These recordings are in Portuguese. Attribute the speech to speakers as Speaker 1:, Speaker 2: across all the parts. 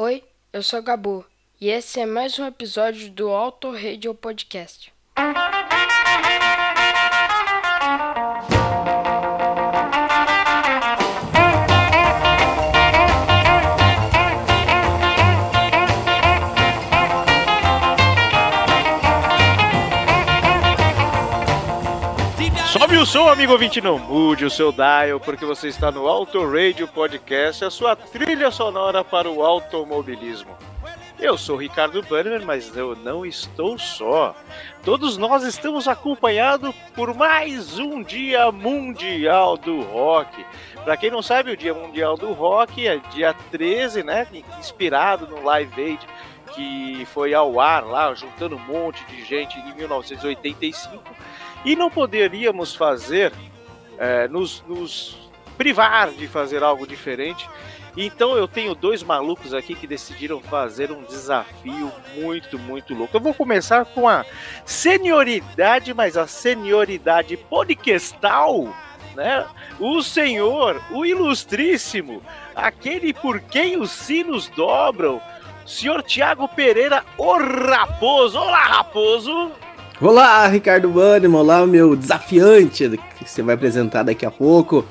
Speaker 1: Oi, eu sou Gabu e esse é mais um episódio do Auto Radio Podcast.
Speaker 2: Sobe o som, amigo ouvinte, não mude o seu dial, porque você está no Auto Radio Podcast, a sua trilha sonora para o automobilismo. Eu sou Ricardo Banner, mas eu não estou só. Todos nós estamos acompanhados por mais um Dia Mundial do Rock. Para quem não sabe, o Dia Mundial do Rock é dia 13, né? Inspirado no Live Aid, que foi ao ar lá, juntando um monte de gente em 1985. E não poderíamos fazer, é, nos, nos privar de fazer algo diferente então eu tenho dois malucos aqui que decidiram fazer um desafio muito, muito louco. Eu vou começar com a senioridade, mas a senioridade podcastal, né? O senhor, o ilustríssimo, aquele por quem os sinos dobram, senhor Tiago Pereira, o Raposo. Olá, Raposo!
Speaker 3: Olá, Ricardo Bannerman, olá, meu desafiante, que você vai apresentar daqui a pouco.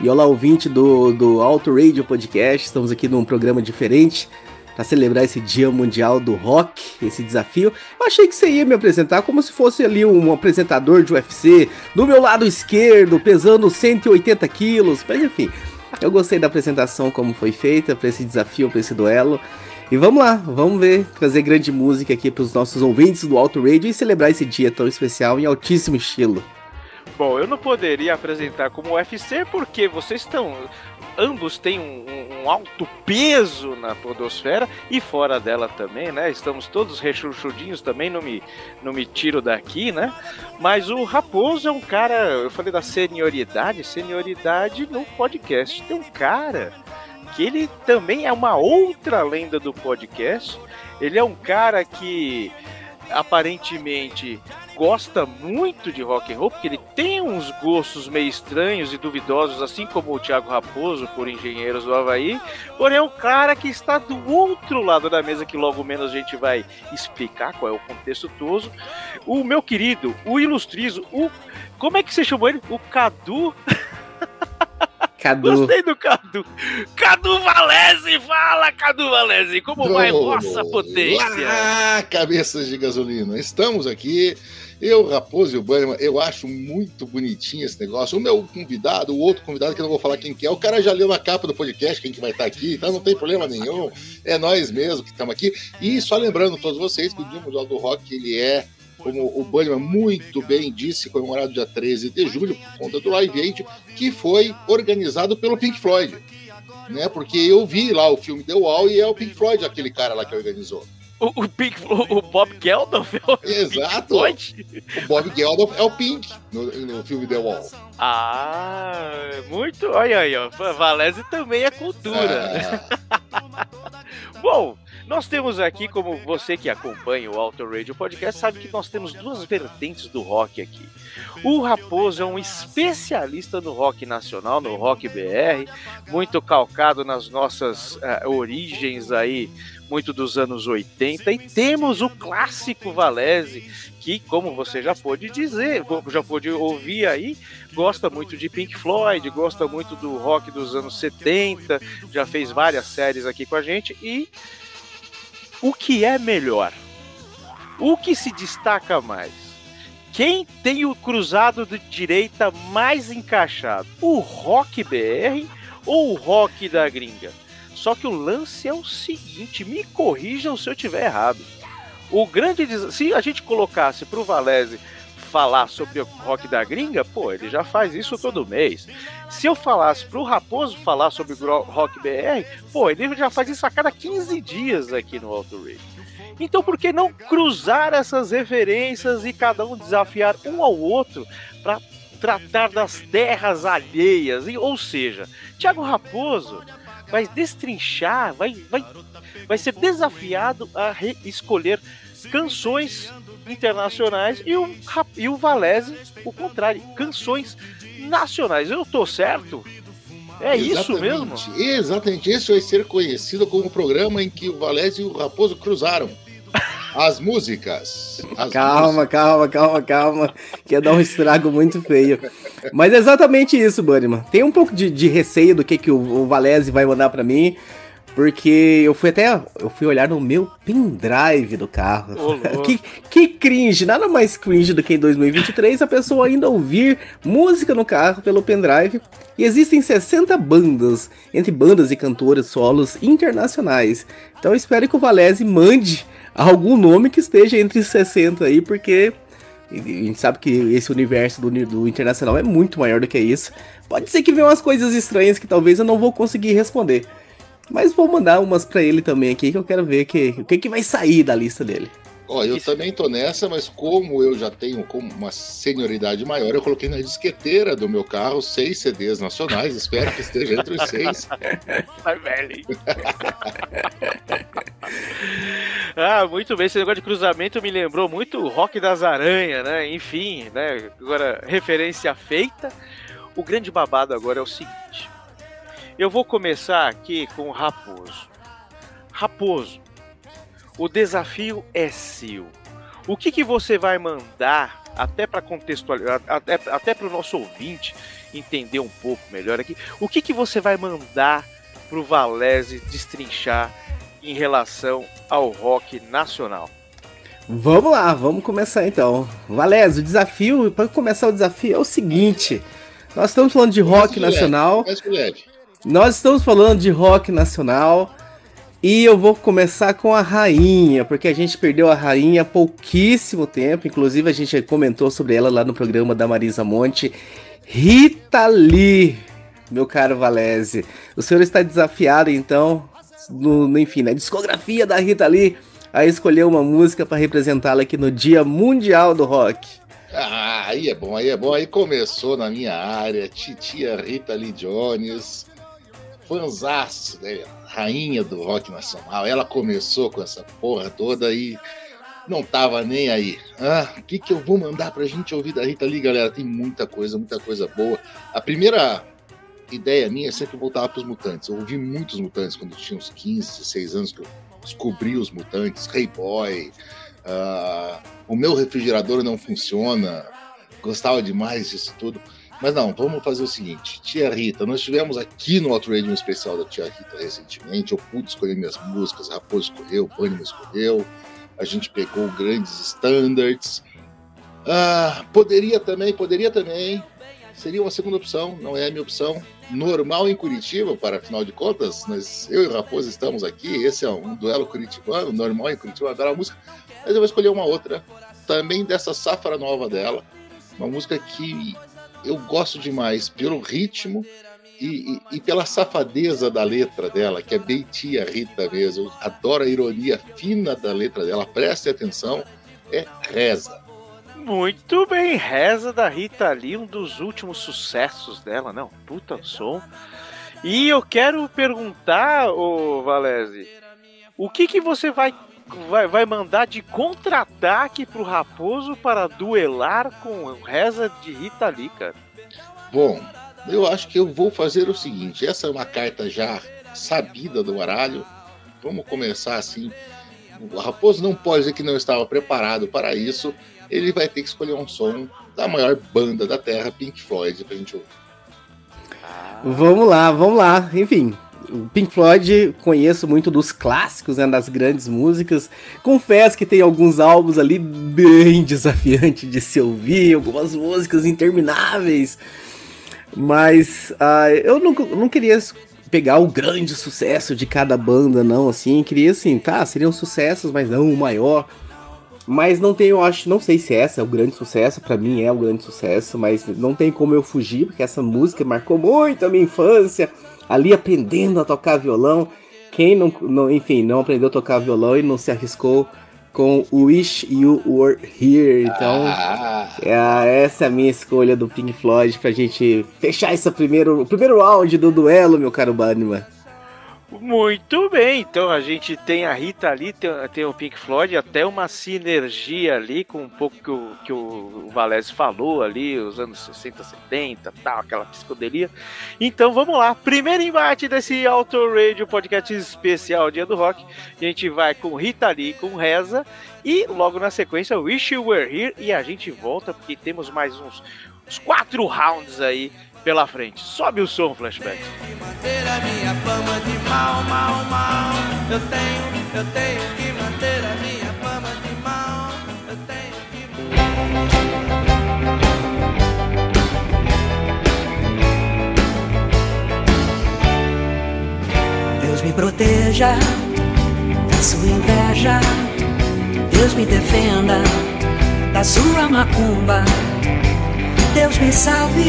Speaker 3: E olá, ouvinte do, do Auto Radio Podcast. Estamos aqui num programa diferente para celebrar esse Dia Mundial do Rock, esse desafio. Eu achei que você ia me apresentar como se fosse ali um apresentador de UFC, do meu lado esquerdo, pesando 180 quilos. Mas enfim, eu gostei da apresentação como foi feita para esse desafio, para esse duelo. E vamos lá, vamos ver, trazer grande música aqui para os nossos ouvintes do Auto Radio e celebrar esse dia tão especial em altíssimo estilo.
Speaker 2: Bom, eu não poderia apresentar como UFC porque vocês estão. Ambos têm um, um, alto peso na podosfera e fora dela também, né? Estamos todos rechonchudinhos também, não me, não me tiro daqui, né? Mas o Raposo é um cara. Eu falei da senioridade, senioridade no podcast. Tem um cara que ele também é uma outra lenda do podcast. Ele é um cara que aparentemente gosta muito de rock and roll, porque ele tem uns gostos meio estranhos e duvidosos, assim como o Thiago Raposo por Engenheiros do Havaí, porém é um cara que está do outro lado da mesa, que logo menos a gente vai explicar qual é o contexto todo. O meu querido, o Ilustrizo, o... Como é que você chamou ele? O Cadu...
Speaker 3: Cadu.
Speaker 2: Gostei do Cadu. Cadu Valese, fala, Cadu Valese, como vai vossa potência?
Speaker 4: Ah, cabeças de gasolina. Estamos aqui eu, Raposo e o Bannerman, eu acho muito bonitinho esse negócio. O meu convidado, o outro convidado, que eu não vou falar quem que é, o cara já leu na capa do podcast quem que vai estar aqui, então não tem problema nenhum. É nós mesmo que estamos aqui. E só lembrando todos vocês que o Dia Mundial do Rock, ele é como o Bannerman muito bem disse, comemorado dia 13 de julho, por conta do Live Aid, que foi organizado pelo Pink Floyd. Né? Porque eu vi lá o filme The Wall e é o Pink Floyd aquele cara lá que organizou.
Speaker 2: O, o, Pink, o, o Bob Geldof é o
Speaker 4: Exato. o Bob Geldof é o Pink no, no filme The Wall.
Speaker 2: Ah, muito. Olha aí, ó. Valese também é cultura. Ah. Bom, nós temos aqui, como você que acompanha o Auto Radio Podcast, sabe que nós temos duas vertentes do rock aqui. O Raposo é um especialista no rock nacional, no rock BR, muito calcado nas nossas uh, origens aí muito dos anos 80, e temos o clássico Valese, que, como você já pôde dizer, já pôde ouvir aí, gosta muito de Pink Floyd, gosta muito do rock dos anos 70, já fez várias séries aqui com a gente, e o que é melhor? O que se destaca mais? Quem tem o cruzado de direita mais encaixado? O rock BR ou o rock da gringa? Só que o lance é o seguinte, me corrijam se eu tiver errado. O grande se a gente colocasse para o Valese falar sobre o rock da gringa, pô, ele já faz isso todo mês. Se eu falasse para o Raposo falar sobre o rock BR, pô, ele já faz isso a cada 15 dias aqui no Auto Radio. Então por que não cruzar essas referências e cada um desafiar um ao outro para tratar das terras alheias? Ou seja, Thiago Raposo vai destrinchar, vai, vai, vai ser desafiado a escolher canções internacionais e o, e o Valese, o contrário, canções nacionais. Eu tô certo? É isso mesmo?
Speaker 4: Exatamente. Esse vai ser conhecido como o programa em que o Valézio e o Raposo cruzaram. As músicas. As
Speaker 3: calma,
Speaker 4: músicas.
Speaker 3: calma, calma, calma. Que ia dar um estrago muito feio. Mas é exatamente isso, Bunnyman. Tem um pouco de, de receio do que, que o, o Valese vai mandar para mim. Porque eu fui até. Eu fui olhar no meu pendrive do carro.
Speaker 2: Ô,
Speaker 3: que, que cringe, nada mais cringe do que em 2023 a pessoa ainda ouvir música no carro pelo pendrive. E existem 60 bandas, entre bandas e cantores solos internacionais. Então eu espero que o Valese mande algum nome que esteja entre 60 aí, porque a gente sabe que esse universo do, do internacional é muito maior do que isso. Pode ser que venham umas coisas estranhas que talvez eu não vou conseguir responder. Mas vou mandar umas para ele também aqui, que eu quero ver que, o que, que vai sair da lista dele.
Speaker 4: Ó, eu também tô nessa, mas como eu já tenho uma senioridade maior, eu coloquei na disqueteira do meu carro seis CDs nacionais. Espero que esteja entre os seis.
Speaker 2: Tá velho. ah, muito bem. Esse negócio de cruzamento me lembrou muito o Rock das Aranhas, né? Enfim, né? Agora, referência feita. O grande babado agora é o seguinte. Eu vou começar aqui com o Raposo. Raposo, o desafio é seu. O que, que você vai mandar, até para contextualizar, até, até para o nosso ouvinte entender um pouco melhor aqui, o que, que você vai mandar para o Valese destrinchar em relação ao rock nacional?
Speaker 3: Vamos lá, vamos começar então. Valese, o desafio, para começar o desafio é o seguinte: nós estamos falando de rock
Speaker 4: Mais
Speaker 3: nacional.
Speaker 4: leve, mais leve.
Speaker 3: Nós estamos falando de rock nacional e eu vou começar com a rainha, porque a gente perdeu a rainha há pouquíssimo tempo, inclusive a gente comentou sobre ela lá no programa da Marisa Monte. Rita Lee, meu caro Valese. O senhor está desafiado então, no, enfim, na discografia da Rita Lee, a escolher uma música para representá-la aqui no Dia Mundial do Rock.
Speaker 4: Ah, aí é bom, aí é bom. Aí começou na minha área, titia Rita Lee Jones, fanzaço, né? Rainha do rock nacional. Ela começou com essa porra toda e não tava nem aí. Ah, o que, que eu vou mandar pra gente ouvir da Rita Lee, galera? Tem muita coisa, muita coisa boa. A primeira ideia minha é sempre voltar pros mutantes. Eu ouvi muitos mutantes quando eu tinha uns 15, 16 anos que eu descobri os mutantes, Hey Boy, ah, o meu refrigerador não funciona. Gostava demais disso tudo. Mas não, vamos fazer o seguinte. Tia Rita, nós tivemos aqui no Outrage um especial da Tia Rita recentemente. Eu pude escolher minhas músicas, Raposo escolheu, Pânimo escolheu. A gente pegou grandes standards. Ah, poderia também, poderia também. Seria uma segunda opção, não é a minha opção. Normal em Curitiba, para afinal de contas, nós, eu e o Raposo estamos aqui. Esse é um duelo curitibano, normal em Curitiba, adoro a música. Mas eu vou escolher uma outra, também dessa safra nova dela. Uma música que eu gosto demais pelo ritmo e, e- e pela safadeza da letra dela, que é bem tia Rita mesmo. Eu adoro a ironia fina da letra dela. Preste atenção, é reza.
Speaker 2: Muito bem, Reza da Rita Lee, um dos últimos sucessos dela, não? Puta som. E eu quero perguntar, ô Valese, o que que você vai, vai, vai mandar de contra-ataque pro Raposo para duelar com Reza de Rita Lee, cara?
Speaker 4: Bom, eu acho que eu vou fazer o seguinte: essa é uma carta já sabida do baralho. Vamos começar assim. O Raposo não pode dizer que não estava preparado para isso. Ele vai ter que escolher um som da maior banda da Terra, Pink Floyd, pra gente ouvir.
Speaker 3: Vamos lá, vamos lá. Enfim, o Pink Floyd conheço muito dos clássicos, né, das grandes músicas. Confesso que tem alguns álbuns ali bem desafiantes de se ouvir, algumas músicas intermináveis. Mas ah, eu não, não queria pegar o grande sucesso de cada banda, não, assim. Queria, assim, tá, seriam sucessos, mas não o maior. Mas não tem, eu acho, não sei se essa é o grande sucesso, pra mim é o grande sucesso, mas não tem como eu fugir, porque essa música marcou muito a minha infância, ali aprendendo a tocar violão. Quem não, não enfim, não aprendeu a tocar violão e não se arriscou com Wish You Were Here, então
Speaker 4: Ah,
Speaker 3: é, essa é a minha escolha do Pink Floyd pra gente fechar esse primeiro, o primeiro round do duelo, meu caro Bannerman.
Speaker 2: Muito bem, então a gente tem a Rita ali, tem, tem o Pink Floyd, até uma sinergia ali com um pouco que o, que o Valese falou ali, os anos 60, 70, tal, aquela psicodelia. Então vamos lá, primeiro embate desse Auto Radio Podcast especial Dia do Rock. A gente vai com Rita Lee, com Reza, e logo na sequência Wish You Were Here, e a gente volta porque temos mais uns, uns quatro rounds aí pela frente. Sobe o som, flashback.
Speaker 5: que manter a minha fama de mal, mal, mal. Eu tenho, eu tenho que manter a minha fama de mal. Eu tenho que
Speaker 6: Deus me proteja da sua inveja. Deus me defenda da sua macumba. Deus me salve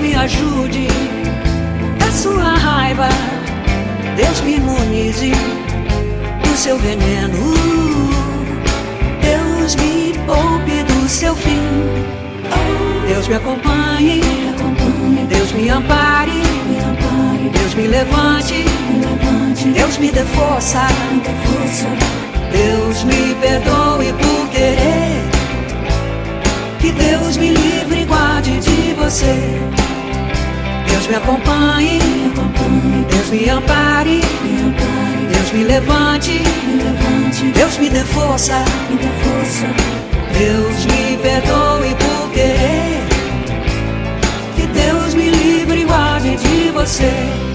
Speaker 6: Me ajude da sua raiva. Deus me imunize do seu veneno. Deus me poupe do seu fim. Deus me acompanhe, Deus me ampare, Deus me levante, Deus me dê força, Deus me perdoe por querer. Que Deus me livre e guarde de você. Deus me acompanhe, Deus me ampare, Deus me levante, Deus me dê força, Deus me perdoe por querer. Que Deus me livre e guarde de você.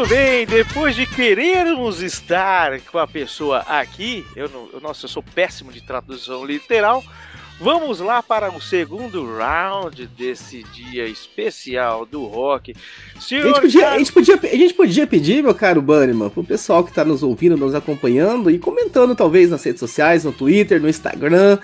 Speaker 2: Muito bem, depois de querermos estar com a pessoa aqui, eu não, eu- nossa, eu sou péssimo de tradução literal. Vamos lá para o segundo round desse dia especial do rock.
Speaker 3: A
Speaker 2: Senhor
Speaker 3: gente, podia, a,
Speaker 2: Carlos-
Speaker 3: gente podia, a gente podia pedir, meu caro Bunnyman, pro pessoal que tá nos ouvindo, nos acompanhando e comentando talvez nas redes sociais, no Twitter, no Instagram,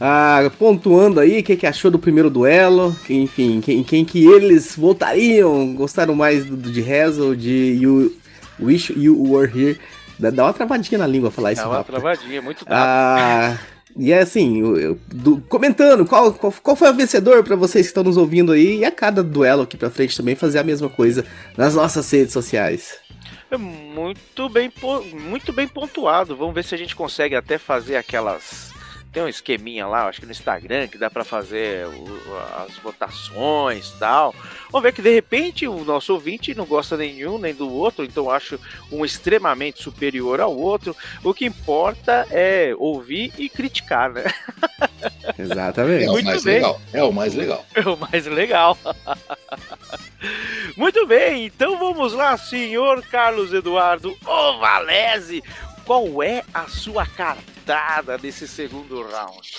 Speaker 3: ah, pontuando aí o que, que achou do primeiro duelo, enfim, quem, quem que eles votariam, gostaram mais do, de Hazel, de you, Wish You Were Here. Dá, dá uma travadinha na língua falar isso
Speaker 2: Dá uma
Speaker 3: rápido.
Speaker 2: travadinha, muito rápido.
Speaker 3: Ah, e é assim, eu- eu- do- comentando qual, qual, qual foi o vencedor pra vocês que estão nos ouvindo aí, e a cada duelo aqui pra frente também fazer a mesma coisa nas nossas redes sociais.
Speaker 2: É muito bem, muito bem pontuado. Vamos ver se a gente consegue até fazer aquelas. Tem um esqueminha lá, acho que no Instagram, que dá pra fazer o- as votações e tal. Vamos ver que de repente o nosso ouvinte não gosta nenhum nem do outro, então acho um extremamente superior ao outro. O que importa é ouvir e criticar, né?
Speaker 3: Exatamente.
Speaker 4: É o
Speaker 2: Muito
Speaker 4: mais
Speaker 2: bem.
Speaker 4: legal. É o mais legal.
Speaker 2: É o mais legal. Muito bem, então vamos lá, senhor Carlos Eduardo Ovalese. Qual é a sua cartada desse segundo round?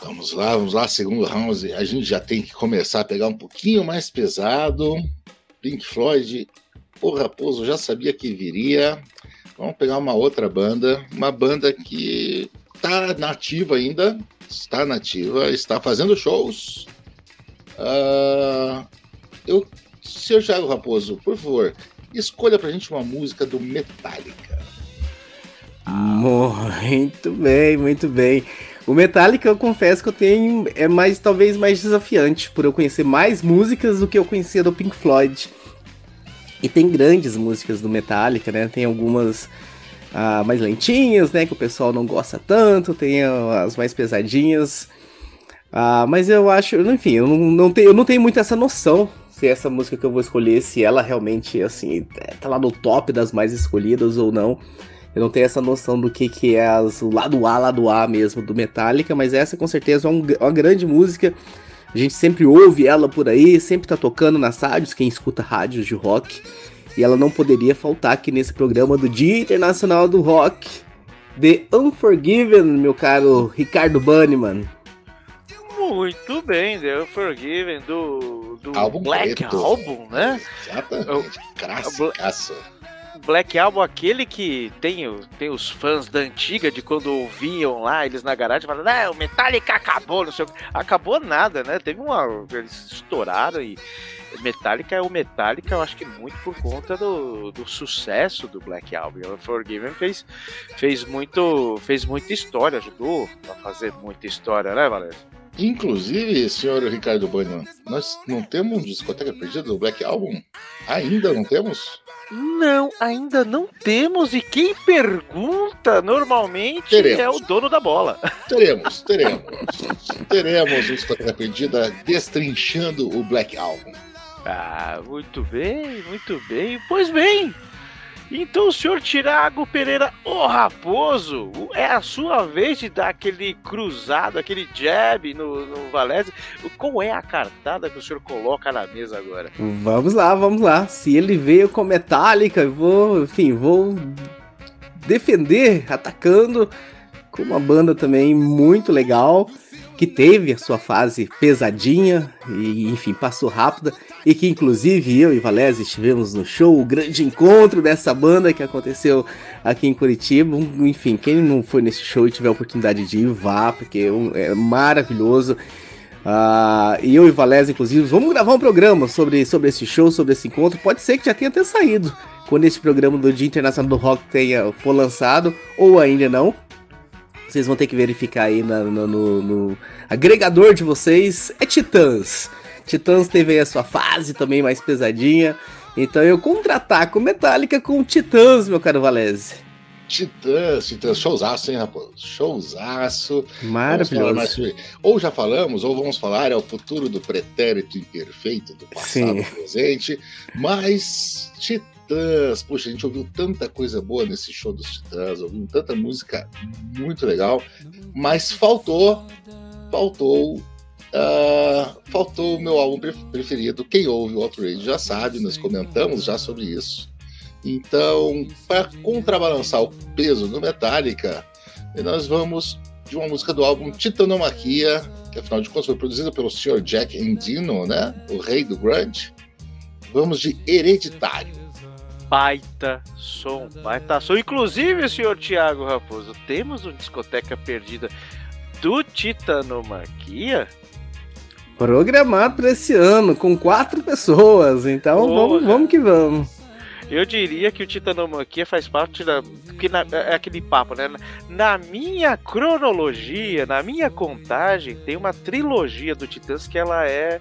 Speaker 4: Vamos lá, vamos lá, segundo round. A gente já tem que começar a pegar um pouquinho mais pesado. Pink Floyd, o Raposo já sabia que viria. Vamos pegar uma outra banda, uma banda que está nativa ainda, está nativa, está fazendo shows. Ah, eu, senhor Thiago Raposo, por favor, escolha pra gente uma música do Metallica.
Speaker 3: Muito bem, muito bem. O Metallica, eu confesso que eu tenho. É mais, talvez mais desafiante, por eu conhecer mais músicas do que eu conhecia do Pink Floyd. E tem grandes músicas do Metallica, né? Tem algumas ah, mais lentinhas, né? Que o pessoal não gosta tanto. Tem as mais pesadinhas. Ah, mas eu acho, enfim, eu não, não tenho, eu não tenho muito essa noção se essa música que eu vou escolher, se ela realmente, assim, tá lá no top das mais escolhidas ou não. Eu não tenho essa noção do que, que é as, o lado A, lado A mesmo do Metallica, mas essa com certeza é um- uma grande música. A gente sempre ouve ela por aí, sempre tá tocando nas rádios, quem escuta rádios de rock. E ela não poderia faltar aqui nesse programa do Dia Internacional do Rock. The Unforgiven, meu caro Ricardo Bunnyman.
Speaker 2: Muito bem, The Forgiven do, do
Speaker 4: Álbum
Speaker 2: Black
Speaker 4: preto.
Speaker 2: Album, né?
Speaker 4: Exatamente. Classicaço.
Speaker 2: Black Album, aquele que tem, tem os fãs da antiga, de quando ouviam lá, eles na garagem, falando, ah, o Metallica acabou, não sei o que. Acabou nada, né? Teve uma. Eles estouraram e. Metallica é o Metallica, eu acho que muito por conta do, do sucesso do Black Album. O Forgiven fez, fez, muito, fez muita história, ajudou a fazer muita história, né, Valério?
Speaker 4: Inclusive, senhor Ricardo Bannerman, nós não temos discoteca perdida do Black Album? Ainda não temos?
Speaker 2: Não, ainda não temos. E quem pergunta normalmente
Speaker 4: Teremos.
Speaker 2: é o dono da bola.
Speaker 4: Teremos, teremos. teremos um discoteca perdida destrinchando o Black Album.
Speaker 2: Ah, muito bem, muito bem. Pois bem, então o senhor Tiago Pereira, o Raposo, é a sua vez de dar aquele cruzado, aquele jab no, no Valese. Qual é a cartada que o senhor coloca na mesa agora?
Speaker 3: Vamos lá, vamos lá. Se ele veio com Metallica, eu vou, enfim, vou defender atacando com uma banda também muito legal que teve a sua fase pesadinha e enfim passou rápida e que inclusive eu e Valese estivemos no show, o grande encontro dessa banda que aconteceu aqui em Curitiba. Enfim, quem não foi nesse show e tiver a oportunidade de ir, vá, porque é é maravilhoso. Ah, e eu e Valézia, inclusive, vamos gravar um programa sobre, sobre esse show, sobre esse encontro. Pode ser que já tenha até saído quando esse programa do Dia Internacional do Rock tenha, for lançado, ou ainda não. Vocês vão ter que verificar aí na- no, no- no agregador de vocês. É Titãs. Titãs teve aí a sua fase também mais pesadinha. Então eu contra-ataco Metallica com Titãs, meu caro Valese.
Speaker 4: Titãs, Titãs, showzaço, hein, Raposo? Showzaço. Mais
Speaker 3: Maravilhoso.
Speaker 4: sobre- Ou já falamos, ou vamos falar, é o futuro do pretérito imperfeito, do passado
Speaker 3: Sim.
Speaker 4: presente. Mas Titãs, poxa, a gente ouviu tanta coisa boa nesse show dos Titãs, ouviu tanta música muito legal, mas faltou, faltou. Ah, faltou o meu álbum pre- preferido. Quem ouve o Outrage já sabe, nós comentamos já sobre isso. Então, para contrabalançar o peso do Metallica, nós vamos de uma música do álbum Titanomaquia, que afinal de contas foi produzida pelo Sr. Jack Endino, né? O rei do grunge. Vamos de Hereditário.
Speaker 2: Baita som, baita som. Inclusive, senhor Tiago Raposo, temos uma discoteca perdida do Titanomaquia?
Speaker 3: Programado para esse ano, com quatro pessoas. Então
Speaker 2: Porra.
Speaker 3: vamos, vamos que vamos.
Speaker 2: Eu diria que o Titanomaquia faz parte da. Porque na- é aquele papo, né? Na minha cronologia, na minha contagem, tem uma trilogia do Titãs que ela é.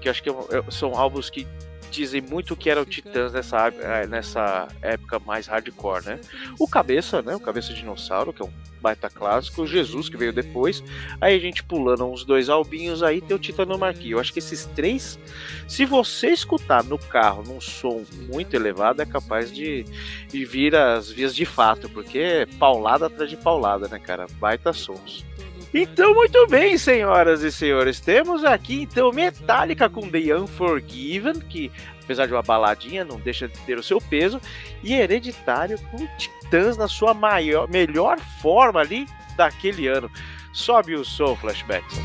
Speaker 2: Que eu acho que é é- são álbuns que dizem muito que era o Titãs nessa, eh, nessa época mais hardcore, né? O Cabeça, né? O Cabeça Dinossauro, que é um baita clássico, o Jesus, que veio depois. Aí a gente pulando uns dois albinhos, aí tem o Titanomaquia. Eu acho que esses três, se você escutar no carro num som muito elevado, é capaz de, de vir as vias de fato, porque é paulada atrás de paulada, né, cara? Baita sons. Então, muito bem, senhoras e senhores, temos aqui então Metallica com The Unforgiven, que apesar de uma baladinha, não deixa de ter o seu peso, e Hereditário com Titãs na sua maior, melhor forma ali daquele ano. Sobe o som, Flashbacks.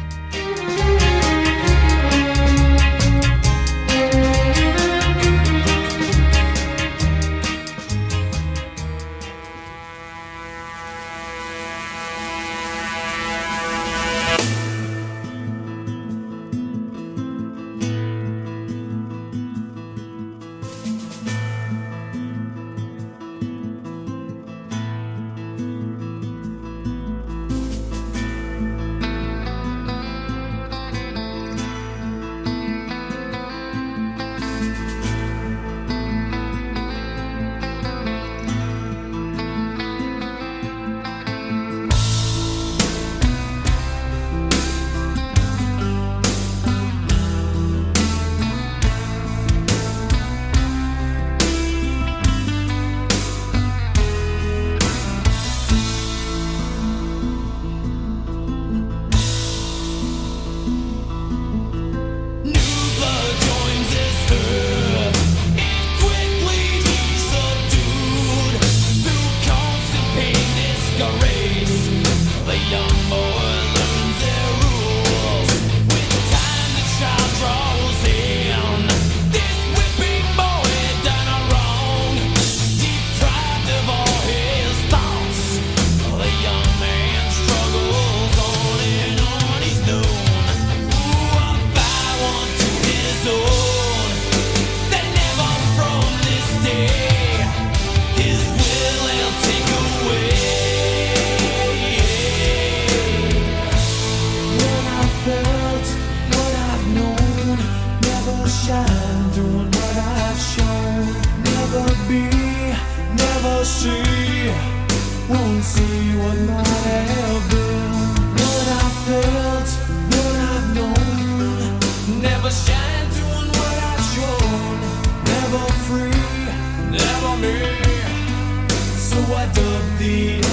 Speaker 7: see.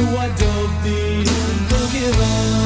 Speaker 7: so I
Speaker 5: don't need up.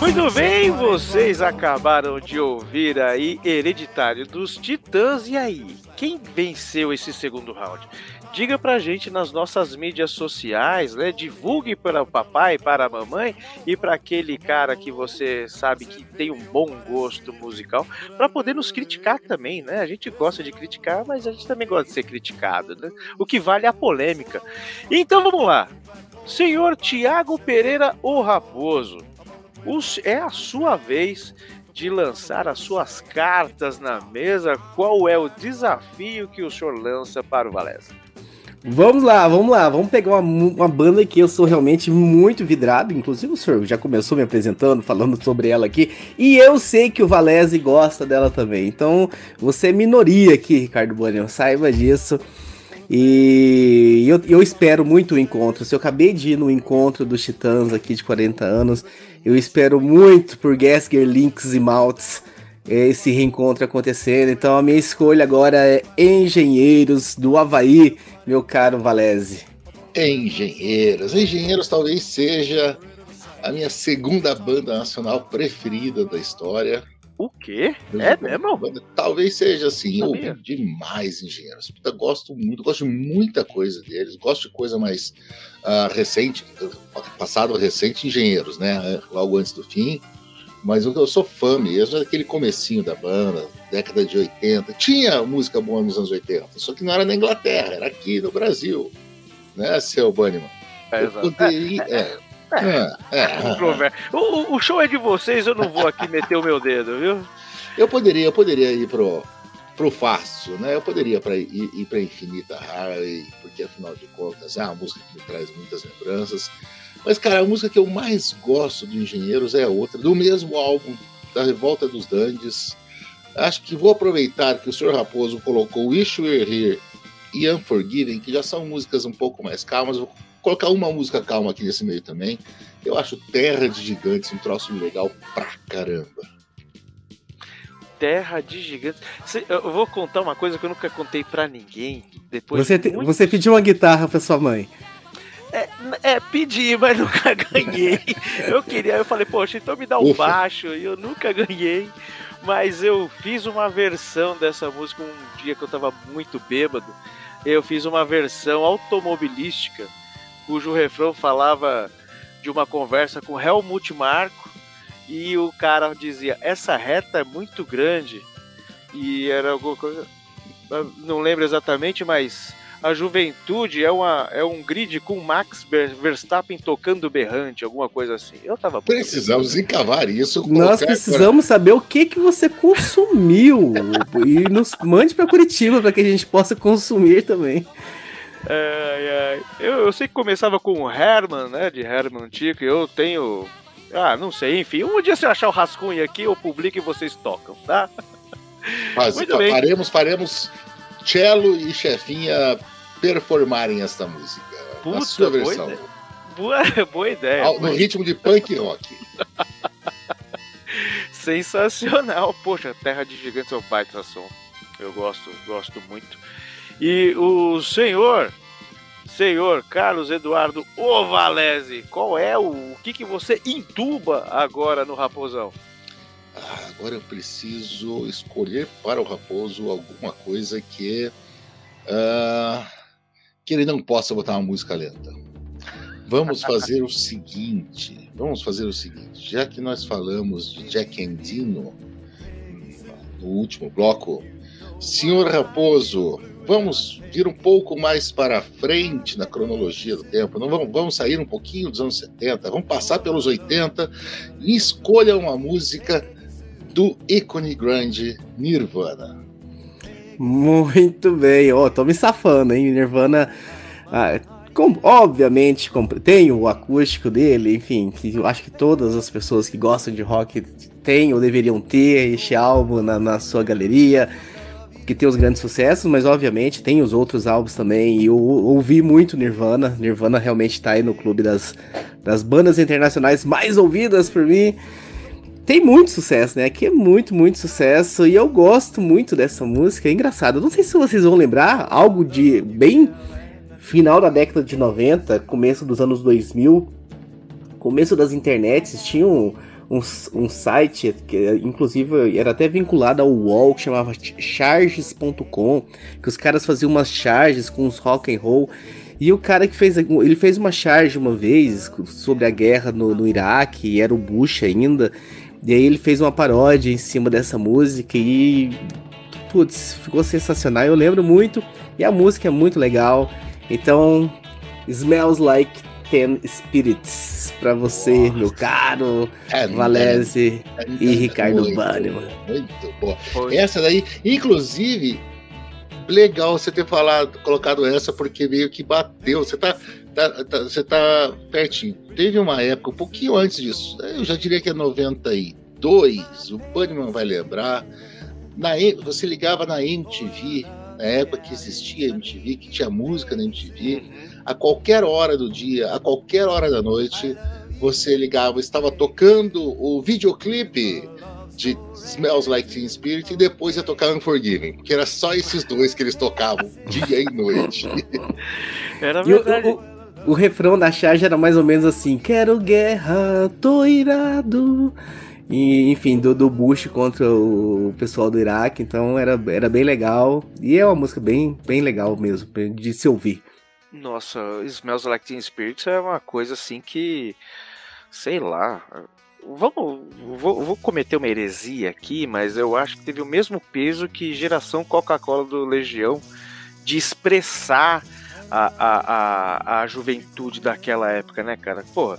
Speaker 2: Muito bem, vocês acabaram de ouvir aí Hereditário dos Titãs. E aí, quem venceu esse segundo round? Diga pra gente nas nossas mídias sociais, né? Divulgue para o papai, para a mamãe e para aquele cara que você sabe que tem um bom gosto musical, para poder nos criticar também, né? A gente gosta de criticar, mas a gente também gosta de ser criticado, né? O que vale é a polêmica. Então vamos lá. Senhor Tiago Pereira, o Raposo, os- é a sua vez de lançar as suas cartas na mesa. Qual é o desafio que o senhor lança para o Valesa?
Speaker 3: Vamos lá, vamos lá, vamos pegar uma, uma banda que eu sou realmente muito vidrado. Inclusive, o senhor já começou me apresentando, falando sobre ela aqui. E eu sei que o Valese gosta dela também. Então, você é minoria aqui, Ricardo Bueno, saiba disso. E eu, eu espero muito o encontro. Se eu acabei de ir no encontro dos Titãs aqui de 40 anos, eu espero muito por Gasker, Links e Maltz esse reencontro acontecendo. Então a minha escolha agora é Engenheiros do Havaí, meu caro Valese.
Speaker 4: Engenheiros. Engenheiros talvez seja a minha segunda banda nacional preferida da história.
Speaker 2: O quê? É mesmo?
Speaker 4: Banda- Talvez seja assim, eu ouvi demais Engenheiros. Puta, gosto muito, gosto de muita coisa deles. Gosto de coisa mais ah, recente, passado recente, Engenheiros, né? Logo antes do fim. Mas que eu sou fã mesmo é daquele comecinho da banda, década de 80. Tinha música boa nos anos 80, só que não era na Inglaterra, era aqui no Brasil. Né, seu Bunnyman?
Speaker 2: É,
Speaker 4: Eu
Speaker 2: exato.
Speaker 4: poderia- é. É, é.
Speaker 2: Controver- O, o- o show é de vocês, eu não vou aqui meter o meu dedo, viu?
Speaker 4: Eu poderia, eu poderia ir pro, pro fácil, né? Eu poderia pra, ir, ir pra Infinita Harley, porque afinal de contas é uma música que me traz muitas lembranças. Mas, cara, a música que eu mais gosto do Engenheiros é outra, do mesmo álbum, da Revolta dos Dandes. Acho que vou aproveitar que o Sr. Raposo colocou Wish We Were Here e Unforgiven, que já são músicas um pouco mais calmas. Vou colocar uma música calma aqui nesse meio também. Eu acho Terra de Gigantes um troço legal pra caramba.
Speaker 2: Terra de Gigantes. Eu vou contar uma coisa que eu nunca contei pra ninguém. Depois
Speaker 3: Você, te-
Speaker 2: muito-
Speaker 3: você pediu uma guitarra pra sua mãe.
Speaker 2: É, pedi, mas nunca ganhei. Eu queria, eu falei, poxa, então me dá um
Speaker 4: Ufa.
Speaker 2: baixo, e eu nunca ganhei. Mas eu fiz uma versão dessa música um dia que eu tava muito bêbado. Eu fiz uma versão automobilística, cujo refrão falava de uma conversa com Helmut Marko, e o cara dizia, essa reta é muito grande. E era alguma coisa. Não lembro exatamente, mas a juventude é, uma, é um grid com Max Ver- Verstappen tocando berrante, alguma coisa assim. Eu tava
Speaker 4: Precisamos encavar isso.
Speaker 3: Nós precisamos saber o que, que você consumiu. e nos mande pra Curitiba para que a gente possa consumir também.
Speaker 2: Eu, eu sei que começava com o Herman, né? De Herman Tico. Eu tenho. Ah, não sei, enfim. Um dia se eu achar o rascunho aqui, eu publico e vocês tocam, tá?
Speaker 4: Faz-
Speaker 2: Muito bem.
Speaker 4: faremos, faremos Cello e Chefinha performarem esta música.
Speaker 2: Puta,
Speaker 4: sua
Speaker 2: boa
Speaker 4: versão.
Speaker 2: ideia. Boa, boa ideia.
Speaker 4: Ao- No ritmo de punk rock.
Speaker 2: Sensacional. Poxa, Terra de Gigantes é um baita som. Eu gosto, gosto muito. E o senhor, senhor Carlos Eduardo Ovalese, qual é o, o que, que você entuba agora no Raposão?
Speaker 4: Ah, agora eu preciso escolher para o Raposo alguma coisa que. ah, que ele não possa botar uma música lenta. Vamos fazer o seguinte. Vamos fazer o seguinte. Já que nós falamos de Jack Endino no último bloco, senhor Raposo, vamos vir um pouco mais para frente na cronologia do tempo. Não vamos, vamos sair um pouquinho dos anos 70, vamos passar pelos 80 e escolha uma música do ícone grande Nirvana.
Speaker 3: Muito bem, ó, tô me safando, hein? Nirvana, ah, com- obviamente, com- tem o acústico dele, enfim, que eu acho que todas as pessoas que gostam de rock têm ou deveriam ter este álbum na, na sua galeria, que tem os grandes sucessos, mas obviamente tem os outros álbuns também. E eu ouvi muito Nirvana, Nirvana realmente tá aí no clube das, das bandas internacionais mais ouvidas por mim. tem muito sucesso, né? Aqui é muito, muito sucesso. E eu gosto muito dessa música. É engraçado. Não sei se vocês vão lembrar algo de bem final da década de 90, começo dos anos 2000, começo das internets, tinha um, um, um site que inclusive era até vinculado ao UOL que chamava charges.com, que os caras faziam umas charges com os rock and roll. E o cara que fez, ele fez uma charge uma vez sobre a guerra no, no Iraque, era o Bush ainda. E aí ele fez uma paródia em cima dessa música e putz, ficou sensacional. Eu lembro muito e a música é muito legal. Então, Smells Like Ten Spirits pra você, meu caro
Speaker 4: É,
Speaker 3: Valese
Speaker 4: é,
Speaker 3: e
Speaker 4: é,
Speaker 3: Ricardo Banneman.
Speaker 4: Muito boa.
Speaker 2: Foi.
Speaker 4: Essa daí, inclusive, legal você ter falado, colocado essa, porque meio que bateu. Você tá, tá- tá- você tá pertinho. Teve uma época, um pouquinho antes disso, eu já diria que é 92, o Bunnyman vai lembrar. Na, você ligava na MTV, na época que existia MTV, que tinha música na MTV, a qualquer hora do dia, a qualquer hora da noite, você ligava, estava tocando o videoclipe de Smells Like Teen Spirit e depois ia tocar Unforgiven, que era só esses dois que eles tocavam dia e noite.
Speaker 2: Era
Speaker 3: E o,
Speaker 2: verdade.
Speaker 3: o, o refrão da charge era mais ou menos assim: Quero guerra, tô irado. E, enfim, do, do Bush contra o pessoal do Iraque, então era, era bem legal. E é uma música bem, bem legal mesmo, de se ouvir.
Speaker 2: Nossa, Smells Like Teen Spirit é uma coisa assim que. Sei lá. Vamos. Vou, vou cometer uma heresia aqui, mas eu acho que teve o mesmo peso que geração Coca-Cola do Legião de expressar a, a, a, a juventude daquela época, né, cara? Porra.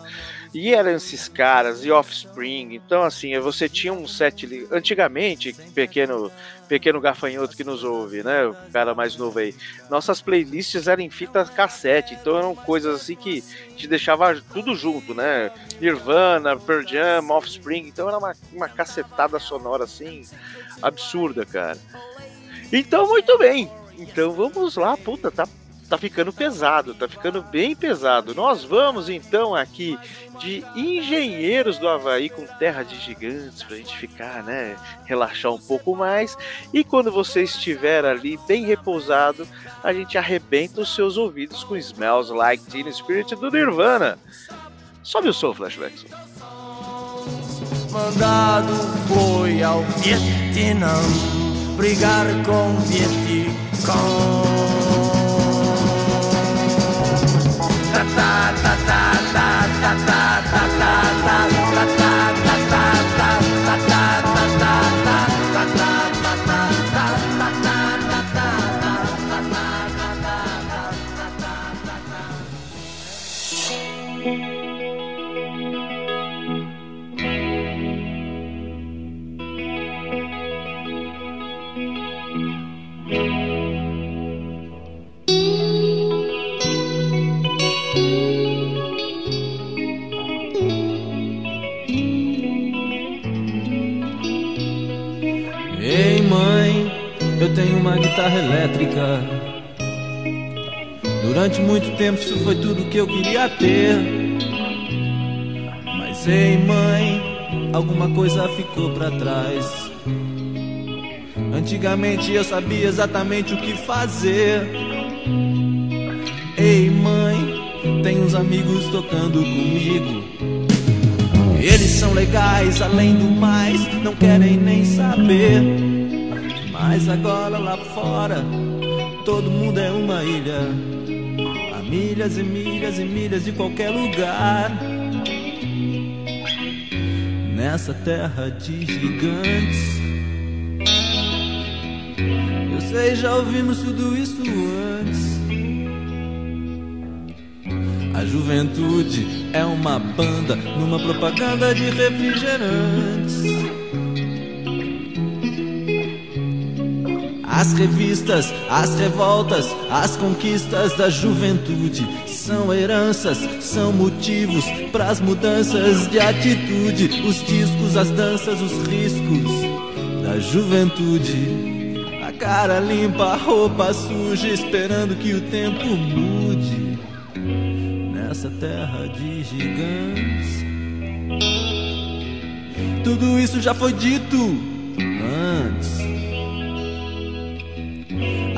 Speaker 2: E eram esses caras, e Offspring. Então, assim, você tinha um set. Antigamente, pequeno, pequeno gafanhoto que nos ouve, né? O cara mais novo aí. Nossas playlists eram em fita cassete, então eram coisas assim que te deixava tudo junto, né? Nirvana, Pearl Jam, Offspring. Então era uma, uma cacetada sonora assim, absurda, cara. Então, muito bem. Então vamos lá, puta, tá, tá ficando pesado, tá ficando bem pesado. Nós vamos então aqui de Engenheiros do Havaí com Terra de Gigantes pra gente ficar, né, relaxar um pouco mais. E quando você estiver ali bem repousado, a gente arrebenta os seus ouvidos com Smells Like Teen Spirit do Nirvana. Sobe o som, Flashback.
Speaker 5: Mandado foi ao Vietnã brigar com Vietcong. da da da da da eu tenho uma guitarra elétrica. Durante muito tempo isso foi tudo que eu queria ter. Mas ei mãe, alguma coisa ficou pra trás. Antigamente eu sabia exatamente o que fazer. Ei mãe, tem uns amigos tocando comigo. Eles são legais, além do mais, não querem nem saber. Mas agora lá fora, todo mundo é uma ilha. A milhas e milhas e milhas de qualquer lugar. Nessa terra de gigantes. Eu sei, já ouvimos tudo isso antes. A juventude é uma banda numa propaganda de refrigerantes. As revistas, as revoltas, as conquistas da juventude são heranças, são motivos para as mudanças de atitude. Os discos, as danças, os riscos da juventude. A cara limpa, a roupa suja, esperando que o tempo mude nessa terra de gigantes. Tudo isso já foi dito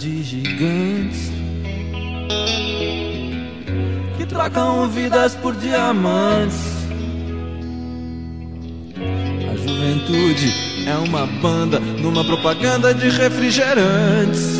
Speaker 5: De gigantes que trocam vidas por diamantes. A juventude é uma banda numa propaganda de refrigerantes.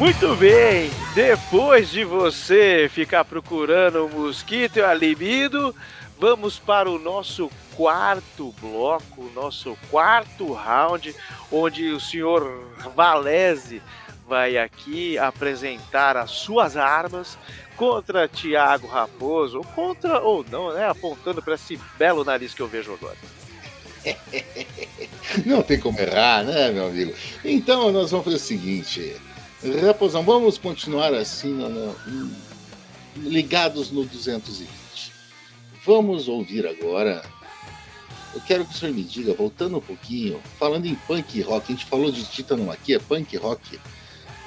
Speaker 2: Muito bem, depois de você ficar procurando o mosquito e a libido, vamos para o nosso quarto bloco, nosso quarto round, onde o senhor Valese vai aqui apresentar as suas armas contra Tiago Raposo, contra ou não, né? Apontando para esse belo nariz que eu vejo agora.
Speaker 4: Não tem como errar, né, meu amigo? Então nós vamos fazer o seguinte, Raposão, vamos continuar assim, ligados no 220. Vamos ouvir agora. Eu quero que o senhor me diga, voltando um pouquinho, falando em punk rock, a gente falou de Titano aqui, é punk rock.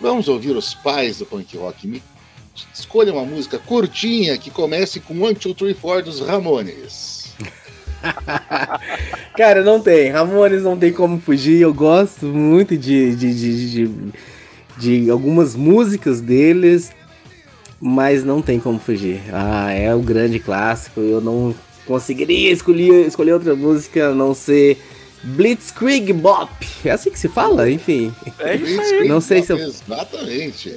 Speaker 4: Vamos ouvir os pais do punk rock. Me escolha uma música curtinha que comece com One, Two, Three, Four dos Ramones.
Speaker 3: Cara, não tem. Ramones não tem como fugir. Eu gosto muito de, de, de, de, de algumas músicas deles, mas não tem como fugir. Ah, é o grande clássico. Eu não conseguiria escolher, escolher outra música a não ser Blitzkrieg Bop. É assim que se fala? Enfim.
Speaker 2: É isso aí.
Speaker 3: Não sei se eu.
Speaker 4: Exatamente.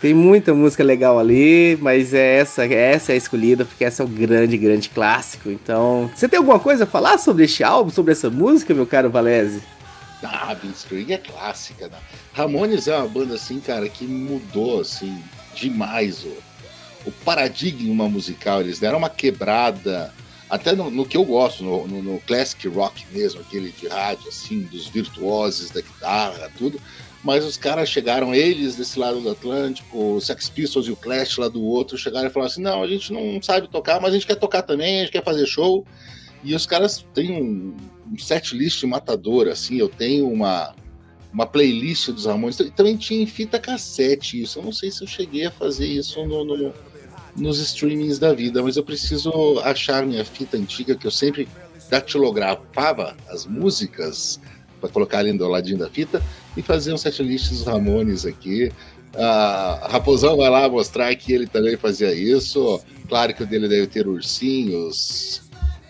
Speaker 3: Tem muita música legal ali, mas é essa, essa é a escolhida, porque essa é o grande, grande clássico. Então, você tem alguma coisa a falar sobre este álbum, sobre essa música, meu caro Valese?
Speaker 4: Ah, Blitzkrieg é clássica, né? Ramones é uma banda assim, cara, que mudou assim demais o, o paradigma musical. Eles deram uma quebrada, até no, no que eu gosto, no, no, no classic rock mesmo, aquele de rádio, assim, dos virtuosos da guitarra, tudo mas os caras chegaram, eles desse lado do Atlântico, o Sex Pistols e o Clash lá do outro, chegaram e falaram assim: não, a gente não sabe tocar, mas a gente quer tocar também, a gente quer fazer show. E os caras têm um, um set list matador, assim, eu tenho uma, uma playlist dos Ramones, também tinha em fita cassete isso, eu não sei se eu cheguei a fazer isso no, no, nos streamings da vida, mas eu preciso achar minha fita antiga, que eu sempre datilografava as músicas para colocar ali do ladinho da fita e fazer um setlist dos Ramones aqui. A Raposão vai lá mostrar que ele também fazia isso. Claro que o dele deve ter ursinhos,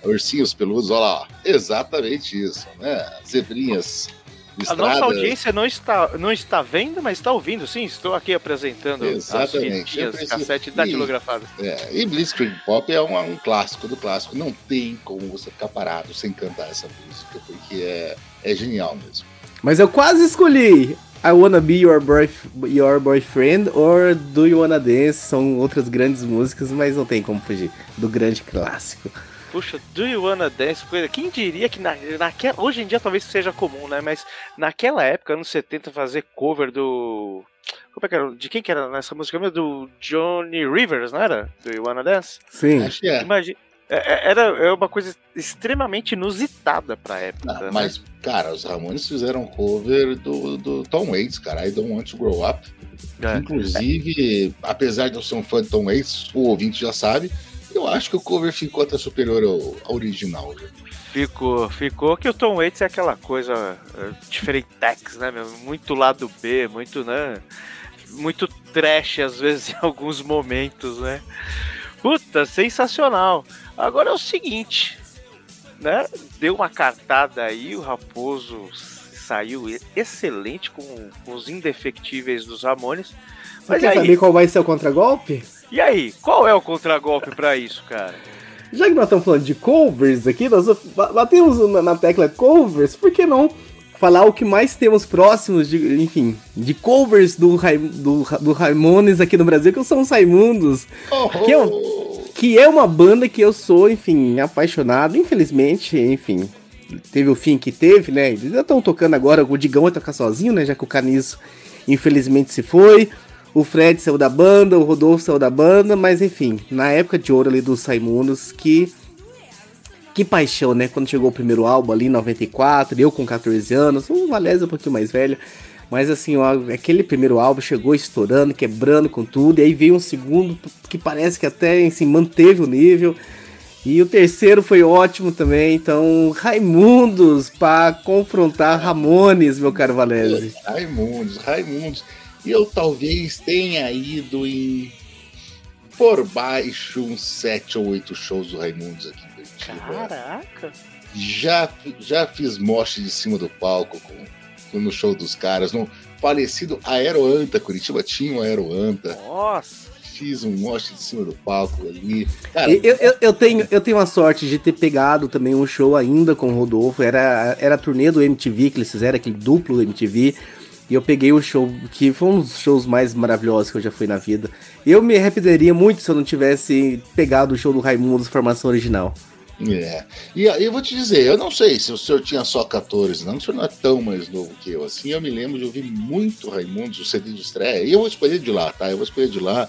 Speaker 4: ursinhos peludos, olha lá, exatamente isso, né? Zebrinhas
Speaker 2: a nossa audiência não está, não está vendo, mas está ouvindo, sim. Estou aqui apresentando
Speaker 4: Exatamente.
Speaker 2: as fitinhas, cassete datilografadas.
Speaker 4: É, e Blitzkrieg Pop é um, um, clássico do clássico. Não tem como você ficar parado sem cantar essa música, porque é, é genial mesmo.
Speaker 3: Mas eu quase escolhi I Wanna Be Your, boy, your Boyfriend or Do You Wanna Dance. São outras grandes músicas, mas não tem como fugir do grande clássico.
Speaker 2: Puxa, Do You Wanna Dance? Quem diria que na, naquela, hoje em dia talvez seja comum, né? Mas naquela época, anos 70, fazer cover do. Como é que era? De quem que era nessa música mesmo? Do Johnny Rivers, não era? Do You Wanna Dance?
Speaker 3: Sim.
Speaker 4: Acho que é.
Speaker 2: Imagina. Era é uma coisa extremamente inusitada pra época.
Speaker 4: Ah,
Speaker 2: né?
Speaker 4: mas, cara, os Ramones fizeram cover do, do Tom Waits, cara. I Don't Want to Grow Up. É. Inclusive, apesar de eu ser um fã de Tom Waits, o ouvinte já sabe, eu acho que o cover ficou até superior ao, ao original. Viu?
Speaker 2: Ficou, ficou que o Tom Waits é aquela coisa uh, diferentex, né, meu? Muito lado B, muito, né? Muito trash às vezes em alguns momentos, né? Puta, sensacional. Agora é o seguinte, né? Deu uma cartada aí, o Raposo saiu excelente com, com os indefectíveis dos Ramones.
Speaker 3: Mas quer aí... saber qual vai ser o contragolpe?
Speaker 2: E aí, qual é o contragolpe para isso, cara?
Speaker 3: Já que nós estamos falando de covers aqui, nós batemos na tecla covers, por que não falar o que mais temos próximos de, enfim, de covers do, do, do Raimones aqui no Brasil, que são os Raimundos,
Speaker 4: oh,
Speaker 3: que, é, que é uma banda que eu sou, enfim, apaixonado, infelizmente, enfim, teve o fim que teve, né, eles já estão tocando agora, o Digão vai tocar sozinho, né, já que o Caniço infelizmente se foi, o Fred saiu da banda, o Rodolfo saiu da banda, mas enfim, na época de ouro ali dos Raimundos, que. Que paixão, né? Quando chegou o primeiro álbum ali em 94, eu com 14 anos, o Valézio um pouquinho mais velho. Mas assim, ó, aquele primeiro álbum chegou estourando, quebrando com tudo, e aí veio um segundo que parece que até assim, manteve o nível. E o terceiro foi ótimo também, então Raimundos para confrontar Ramones, meu caro Valese.
Speaker 4: Raimundos, Raimundos eu talvez tenha ido em por baixo uns sete ou oito shows do Raimundos aqui em Curitiba.
Speaker 2: Caraca!
Speaker 4: Já, já fiz moche de cima do palco com, no show dos caras, no falecido Aeroanta. Curitiba tinha um Aeroanta.
Speaker 2: Nossa!
Speaker 4: Fiz um moche de cima do palco ali. Cara,
Speaker 3: Eu, eu, eu tenho, eu tenho a sorte de ter pegado também um show ainda com o Rodolfo. Era, era a turnê do MTV que eles fizeram, aquele duplo do MTV. E eu peguei o show, que foi um dos shows mais maravilhosos que eu já fui na vida. Eu me arrependeria muito se eu não tivesse pegado o show do Raimundos Formação Original.
Speaker 4: É. E aí eu vou te dizer, eu não sei se o senhor tinha só 14, não, o senhor não é tão mais novo que eu. Assim, eu me lembro de ouvir muito Raimundos, o CD de estreia, e eu vou escolher de lá, tá? Eu vou escolher de lá.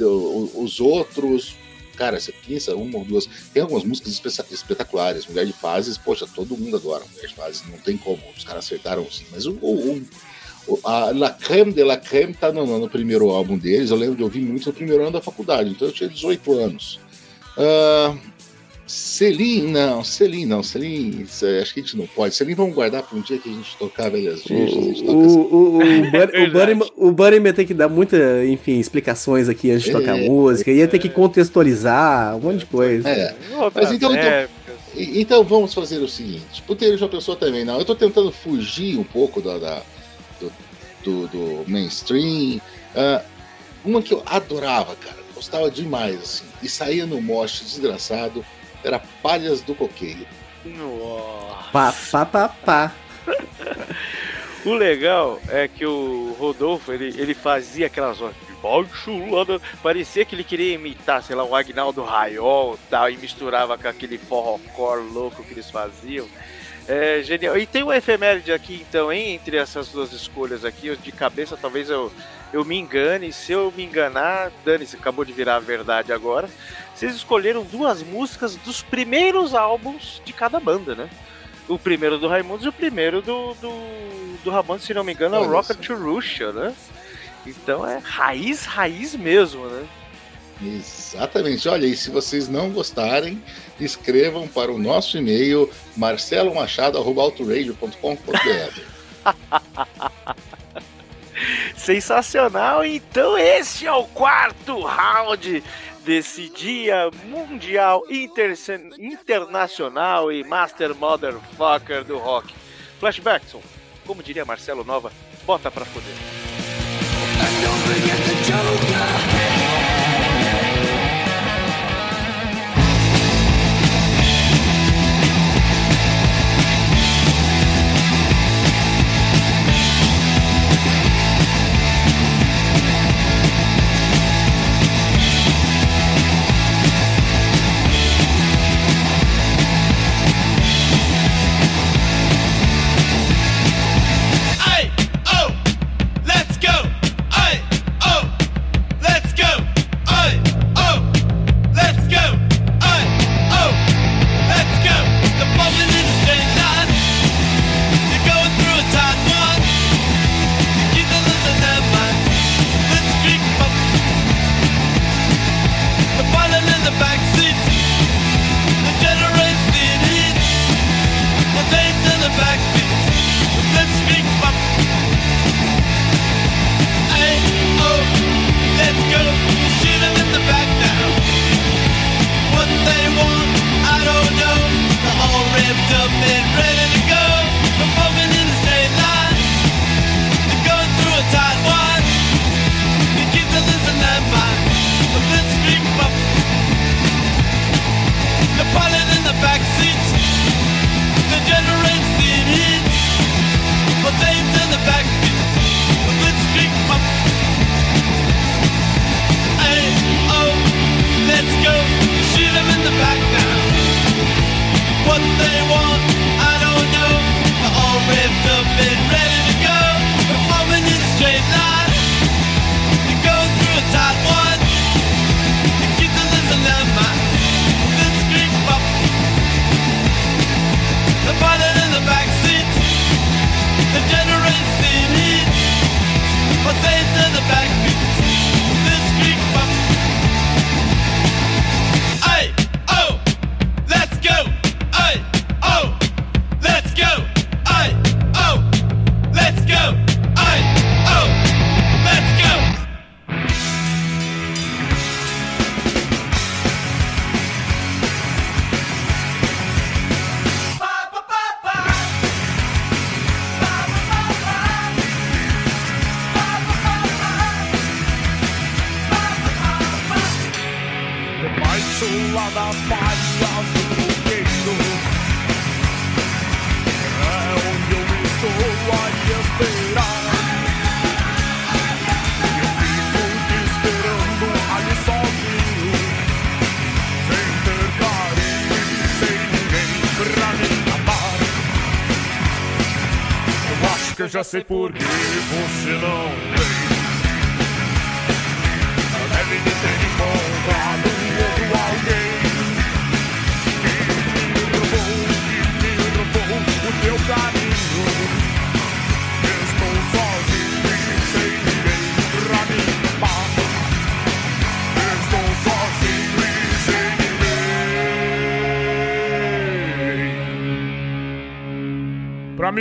Speaker 4: Os outros, cara, você pensa uma ou duas. Tem algumas músicas espe- espetaculares. Mulher de Fases, poxa, todo mundo adora Mulher de Fases, não tem como, os caras acertaram sim. Mas o- o- a La Creme de La Creme tá no, no primeiro álbum deles. Eu lembro de ouvir muito no primeiro ano da faculdade, então eu tinha 18 anos. Ah, Selim, não, Selim não, Selim, acho que a gente não pode. Selim vamos guardar para um dia que a gente tocar Velhas Virgens,
Speaker 3: O,
Speaker 4: toca
Speaker 3: o, o, o,
Speaker 2: É
Speaker 3: Bunny- o, Bunny, o Bunny ia ter que dar muita, enfim, explicações aqui antes de tocar
Speaker 4: É,
Speaker 3: música, ia ter que contextualizar um monte de coisa.
Speaker 4: É, Mas então- então- Então vamos fazer o seguinte: Puteiro já pensou também, não? Eu tô tentando fugir um pouco da, da- do, do- mainstream. Ah, uma que eu adorava, cara, gostava demais, assim, e saía no moche desgraçado, era Palhas do Coqueiro.
Speaker 2: Nossa.
Speaker 3: Pá, pá, pá, pá.
Speaker 2: O legal é que o Rodolfo, ele, ele fazia aquelas da- Parecia que ele queria imitar, sei lá, o Agnaldo Raiol e tal, e misturava com aquele forrocore louco que eles faziam. É genial. E tem um efeméride aqui, então, hein, entre essas duas escolhas aqui, de cabeça talvez eu, eu me engane. Se eu me enganar, dane-se, acabou de virar a verdade agora. Vocês escolheram duas músicas dos primeiros álbuns de cada banda, né? O primeiro do Raimundos e o primeiro do, do, do Ramones, se não me engano, é o Rocket to Russia, né? Então é raiz, raiz mesmo, né?
Speaker 4: Exatamente. Olha, e se vocês não gostarem, escrevam para o nosso e-mail marcelomachado.autoradio.com.br.
Speaker 2: Sensacional! Então esse é o quarto round desse dia mundial, interse- internacional e master motherfucker do rock. Flashbackson, como diria Marcelo Nova, bota pra foder.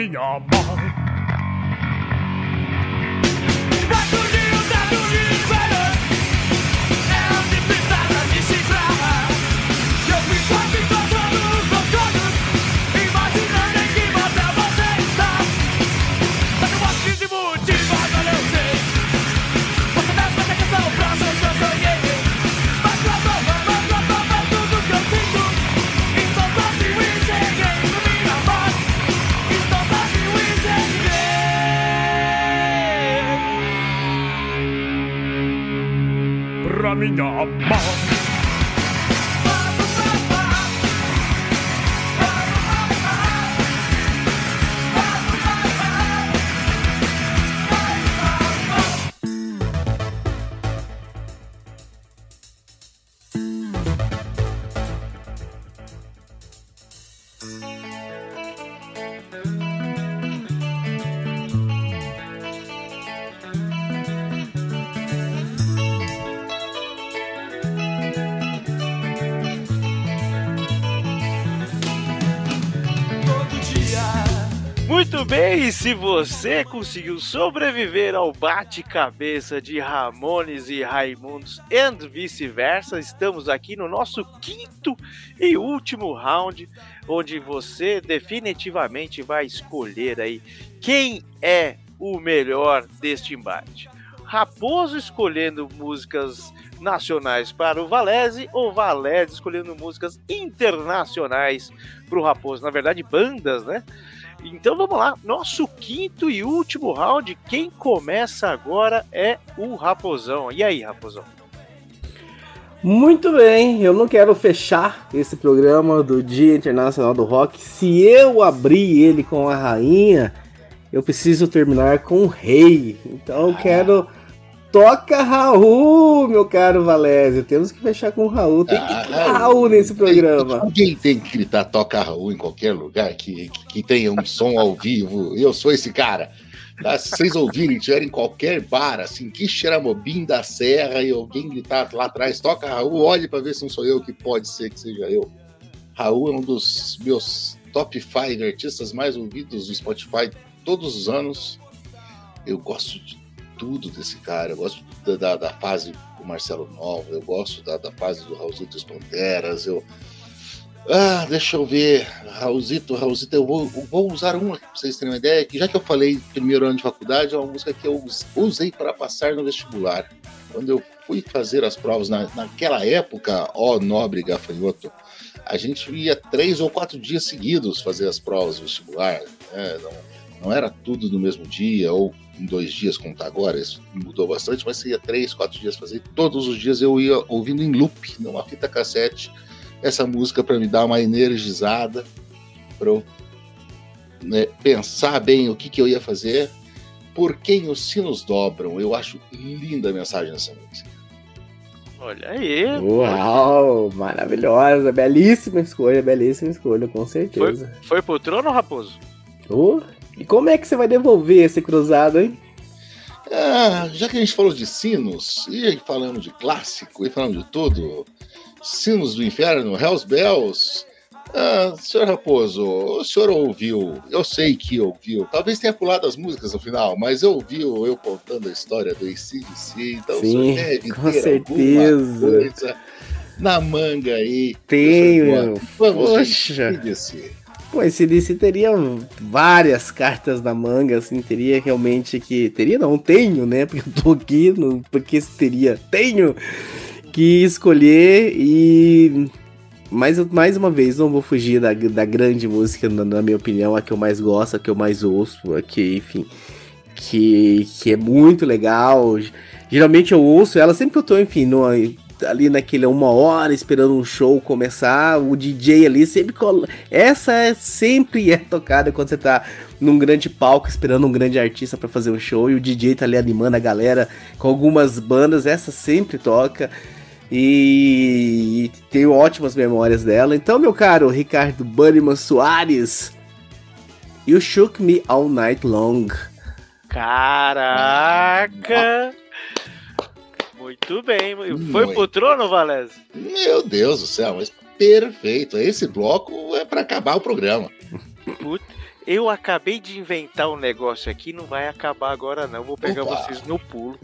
Speaker 5: Ninguém
Speaker 2: bem, se você conseguiu sobreviver ao bate-cabeça de Ramones e Raimundos e vice-versa, estamos aqui no nosso quinto e último round, onde você definitivamente vai escolher aí quem é o melhor deste embate. Raposo escolhendo músicas nacionais para o Valese ou Valese escolhendo músicas internacionais para o Raposo. Na verdade, bandas, né? Então vamos lá, nosso quinto e último round. Quem começa agora é o Raposão. E aí, Raposão?
Speaker 3: Muito bem, eu não quero fechar esse programa do Dia Internacional do Rock. Se eu abrir ele com a rainha, eu preciso terminar com o rei. Então eu quero. Toca Raul, meu caro Valésio. Temos que fechar com o Raul. Tem que ter Raul nesse programa.
Speaker 4: Alguém tem que gritar toca Raul em qualquer lugar que, que, que tenha um som ao vivo. Eu sou esse cara. Tá? Se vocês ouvirem, tiverem em qualquer bar, assim, que Xeramobim da Serra e alguém gritar lá atrás, toca Raul, olhe para ver se não sou eu, que pode ser que seja eu. Raul é um dos meus top 5 artistas mais ouvidos do Spotify todos os anos. Eu gosto de tudo desse cara, eu gosto da, da, da fase do Marcelo Nova, eu gosto da, da fase do Raulzito dos Panteras, eu. Ah, deixa eu ver. Raulzito, Raulzito, eu vou, eu vou usar uma pra vocês terem uma ideia, que já que eu falei primeiro ano de faculdade, é uma música que eu usei para passar no vestibular. Quando eu fui fazer as provas na, naquela época, ó nobre gafanhoto, a gente ia três ou quatro dias seguidos fazer as provas vestibular. Né? Não, não era tudo no mesmo dia, ou em dois dias, como tá agora, isso mudou bastante, mas você ia três, quatro dias fazer. Todos os dias eu ia ouvindo em loop, numa fita cassete, essa música para me dar uma energizada, para eu né, pensar bem o que, que eu ia fazer. Por quem os sinos dobram, eu acho linda a mensagem dessa música.
Speaker 2: Olha aí.
Speaker 3: Uau, maravilhosa, belíssima escolha, belíssima escolha, com certeza.
Speaker 2: Foi, foi pro trono, Raposo?
Speaker 3: Oh, e como é que você vai devolver esse cruzado, hein?
Speaker 4: Ah, já que a gente falou de sinos, e falando de clássico, e falando de tudo, Sinos do Inferno, Hells Bells. Ah, senhor Raposo, o senhor ouviu, eu sei que ouviu, talvez tenha pulado as músicas no final, mas ouviu eu contando a história do ACDC, então
Speaker 3: Sim,
Speaker 4: o senhor deve
Speaker 3: com
Speaker 4: ter
Speaker 3: certeza.
Speaker 4: coisa na manga aí.
Speaker 3: Tenho.
Speaker 4: Vamos,
Speaker 3: Poxa.
Speaker 4: gente.
Speaker 3: Pô, esse DC teria várias cartas na manga, assim, teria realmente que. Teria não, tenho, né? Porque eu tô aqui, no, porque teria, tenho que escolher e. Mais, mais uma vez, não vou fugir da, da grande música, na, na minha opinião, a que eu mais gosto, a que eu mais ouço, a que, enfim, que, que é muito legal. Geralmente eu ouço ela sempre que eu tô, enfim, no, ali naquele uma hora esperando um show começar, o DJ ali sempre colo... essa é, sempre é tocada quando você tá num grande palco esperando um grande artista para fazer um show e o DJ tá ali animando a galera com algumas bandas, essa sempre toca. E tenho ótimas memórias dela. Então, meu caro Ricardo Bunnyman Soares, You Shook Me All Night Long.
Speaker 2: Caraca! Muito bem. Foi
Speaker 4: Muito.
Speaker 2: pro trono, Valese?
Speaker 4: Meu Deus do céu, mas perfeito. Esse bloco é pra acabar o programa.
Speaker 2: Puta, Eu acabei de inventar um negócio aqui, não vai acabar agora não. Vou pegar
Speaker 4: Opa.
Speaker 2: vocês no pulo.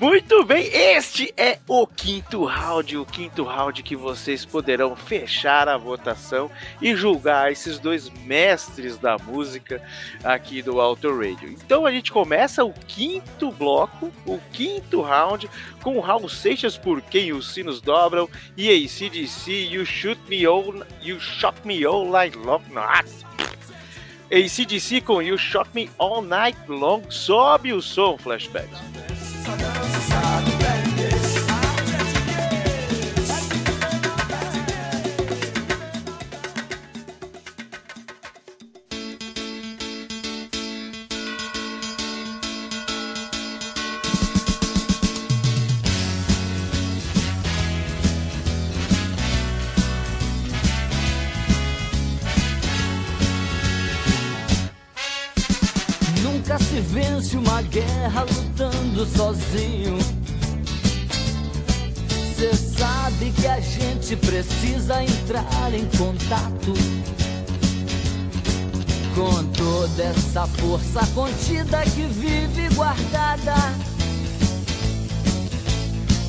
Speaker 2: Muito bem, este é o quinto round, o quinto round que vocês poderão fechar a votação e julgar esses dois mestres da música aqui do Auto Radio. Então a gente começa o quinto bloco, o quinto round, com o Raul Seixas por Quem os Sinos Dobram e ACDC You Shoot Me All, You Shot Me All Night Long. Nossa! ACDC com You Shot Me All Night Long. Sobe o som, flashbacks.
Speaker 8: Guerra lutando sozinho. Cê sabe que a gente precisa entrar em contato com toda essa força contida que vive guardada.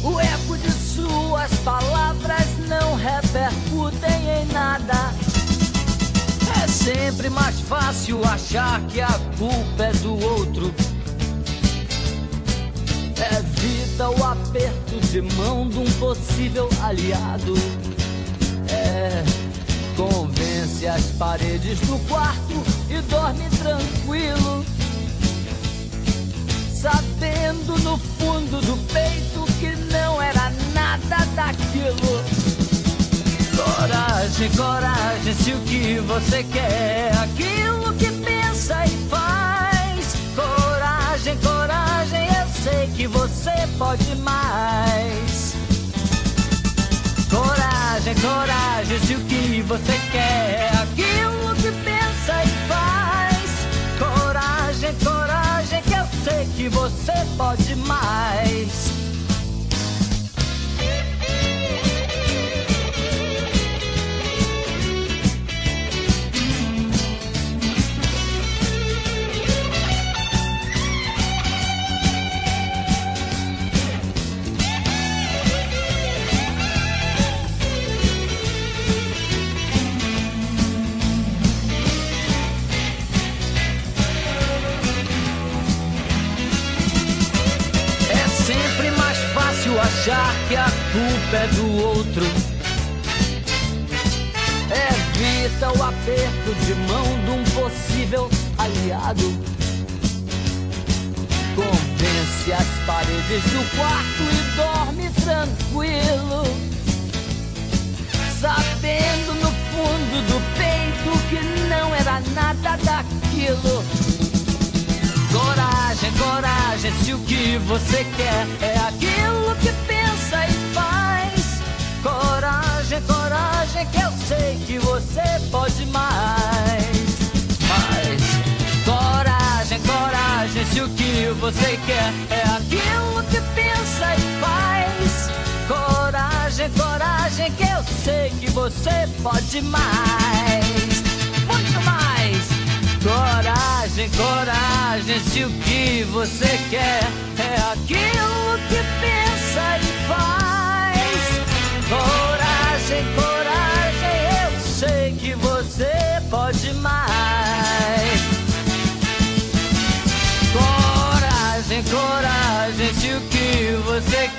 Speaker 8: O eco de suas palavras não repercutem em nada. É sempre mais fácil achar que a culpa é do outro. Evita o aperto de mão de um possível aliado. É, convence as paredes do quarto e dorme tranquilo. Sabendo no fundo do peito que não era nada daquilo. Coragem, coragem, se o que você quer é aquilo que pensa e faz. Coragem, coragem, sei que você pode mais. Coragem, coragem, se o que você quer é aquilo que pensa e faz. Coragem, coragem, que eu sei que você pode mais. Achar que a culpa é do outro. Evita o aperto de mão de um possível aliado. Convence as paredes do quarto e dorme tranquilo. Sabendo no fundo do peito que não era nada daquilo. Coragem, coragem, se o que você quer é aquilo que pensa e faz. Coragem, coragem, que eu sei que você pode mais. Mas, coragem, coragem, se o que você quer é aquilo que pensa e faz. Coragem, coragem, que eu sei que você pode mais. Coragem, coragem, se o que você quer é aquilo que pensa e faz. Coragem, coragem, eu sei que você pode mais. Coragem, coragem, se o que você quer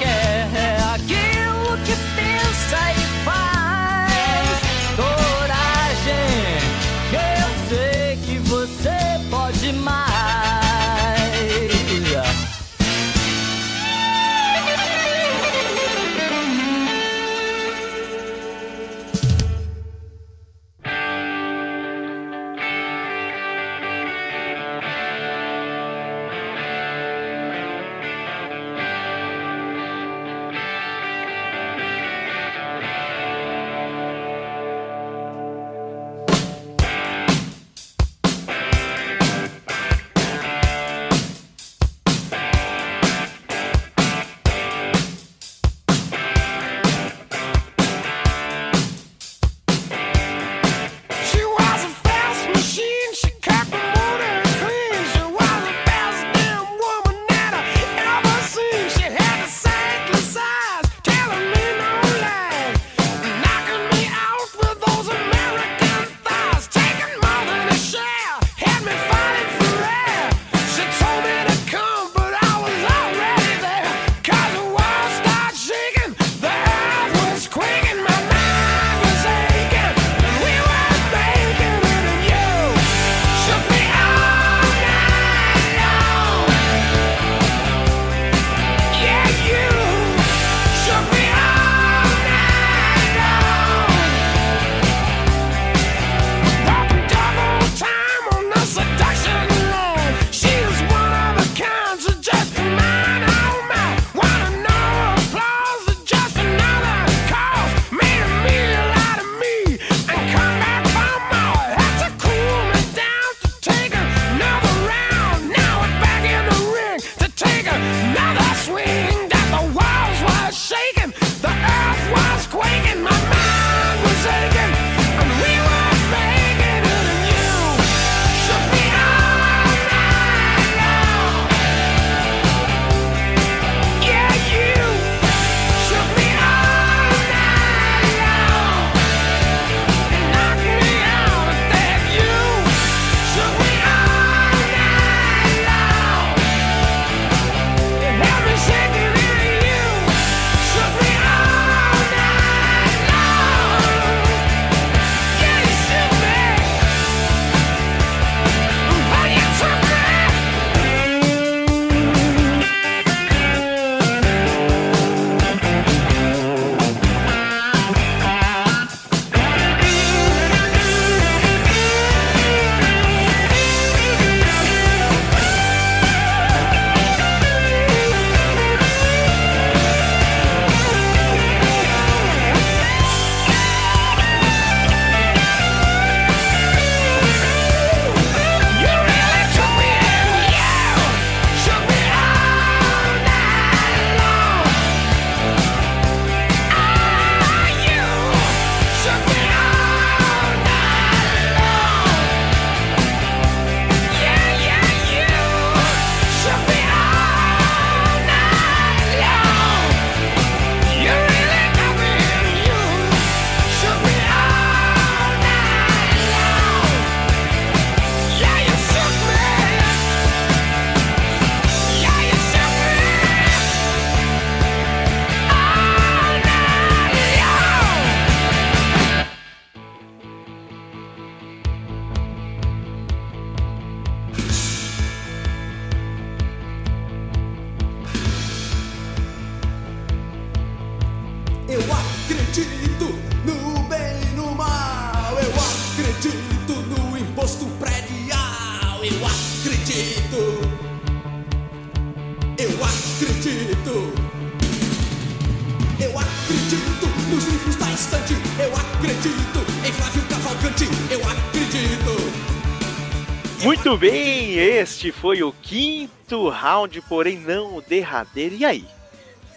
Speaker 2: este foi o quinto round, porém não o derradeiro. E aí?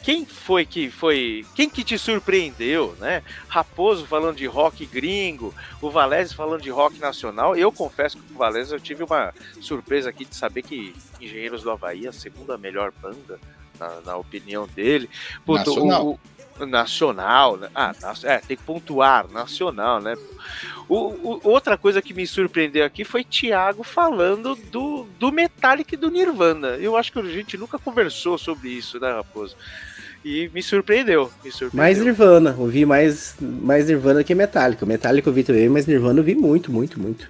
Speaker 2: Quem foi que foi. Quem que te surpreendeu, né? Raposo falando de rock gringo, o Valese falando de rock nacional. Eu confesso que com o Valese eu tive uma surpresa aqui de saber que Engenheiros do Havaí é a segunda melhor banda, na, na opinião dele. Puta, o-
Speaker 4: Nacional.
Speaker 2: o- nacional, né? Ah, é, tem que pontuar, nacional, né? O, o- outra coisa que me surpreendeu aqui foi Thiago falando do, do Metallica e do Nirvana. Eu acho que a gente nunca conversou sobre isso, né, Raposo? E me surpreendeu, me surpreendeu.
Speaker 3: Mais Nirvana, ouvi mais, mais Nirvana que Metallica. Metallica eu vi também, mas Nirvana eu vi muito, muito, muito.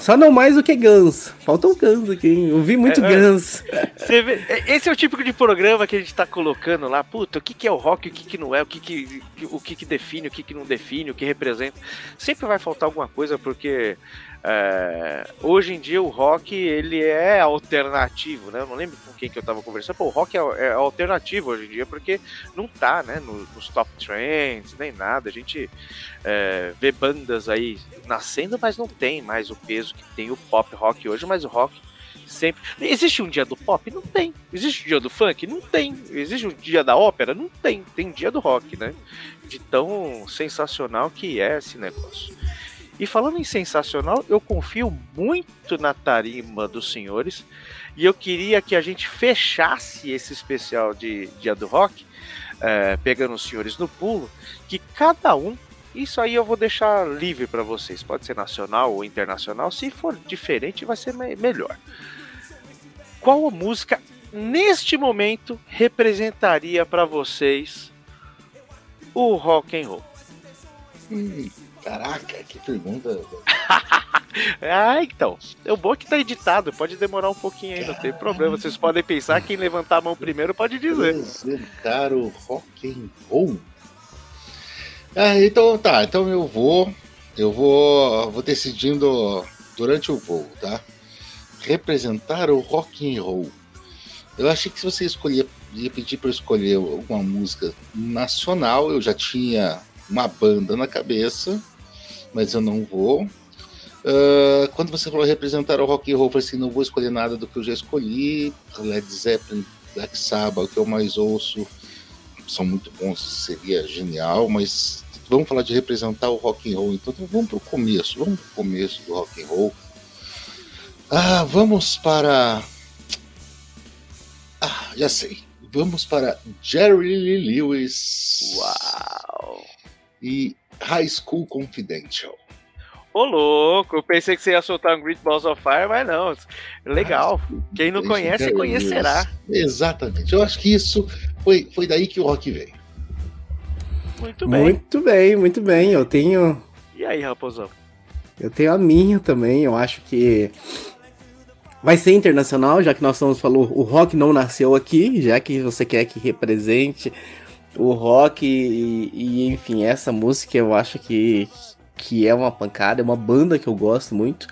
Speaker 3: Só não mais do que Guns. Falta um Guns aqui, hein? Eu vi muito
Speaker 2: É, é.
Speaker 3: Guns.
Speaker 2: Vê, é- esse é o tipo de programa que a gente tá colocando lá, puta, o que, que é o rock, o que, que não é, o que, que, o que, que define, o que, que não define, o que representa. Sempre vai faltar alguma coisa, porque é, hoje em dia o rock ele é alternativo, né? Eu não lembro com quem que eu tava conversando. Pô, o rock é, é alternativo hoje em dia, porque não tá, né, no- nos top trends, nem nada. A gente é, vê bandas aí nascendo, mas não tem mais o peso que tem o pop rock hoje, mas o rock sempre. Existe um dia do pop? Não tem. Existe um dia do funk? Não tem. Existe um dia da ópera? Não tem. Tem dia do rock, né? De tão sensacional que é esse negócio. E falando em sensacional, eu confio muito na tarima dos senhores. E eu queria que a gente fechasse esse especial de Dia do Rock, eh, pegando os senhores no pulo, que cada um. Isso aí eu vou deixar livre para vocês. Pode ser nacional ou internacional. Se for diferente, vai ser me- melhor. Qual a música neste momento representaria para vocês o rock and roll?
Speaker 4: Hum, caraca, que pergunta.
Speaker 2: Ah, então. O bom é que tá editado, pode demorar um pouquinho aí, não tem problema. Vocês podem pensar, quem levantar a mão primeiro pode dizer.
Speaker 4: Apresentar o rock and roll. Ah, então tá, então eu vou, eu vou, vou decidindo durante o voo, tá? Representar o rock and roll. Eu achei que se você escolher, ia pedir para escolher alguma música nacional, eu já tinha uma banda na cabeça, mas eu não vou. Ah, quando você falou representar o rock and roll, eu falei assim, não vou escolher nada do que eu já escolhi. Led Zeppelin, Black Sabbath, o que eu mais ouço, são muito bons, seria genial, mas vamos falar de representar o rock and roll, então, então vamos pro começo, vamos pro começo do rock and roll. Ah, vamos para Ah, já sei. Vamos para Jerry Lee Lewis.
Speaker 2: Uau!
Speaker 4: E High School Confidential.
Speaker 2: Ô louco, eu pensei que você ia soltar um Great Balls of Fire, mas não. Legal. Quem não conhece,
Speaker 4: Jerry
Speaker 2: conhecerá.
Speaker 4: Exatamente. Eu acho que isso foi, foi daí que o rock veio.
Speaker 2: Muito bem.
Speaker 3: Muito bem, muito bem. Eu tenho,
Speaker 2: E aí, Raposão?
Speaker 3: eu tenho a minha também. Eu acho que vai ser internacional, já que nós estamos falando, o rock não nasceu aqui, já que você quer que represente o rock e, e, enfim, essa música eu acho que, que é uma pancada, é uma banda que eu gosto muito.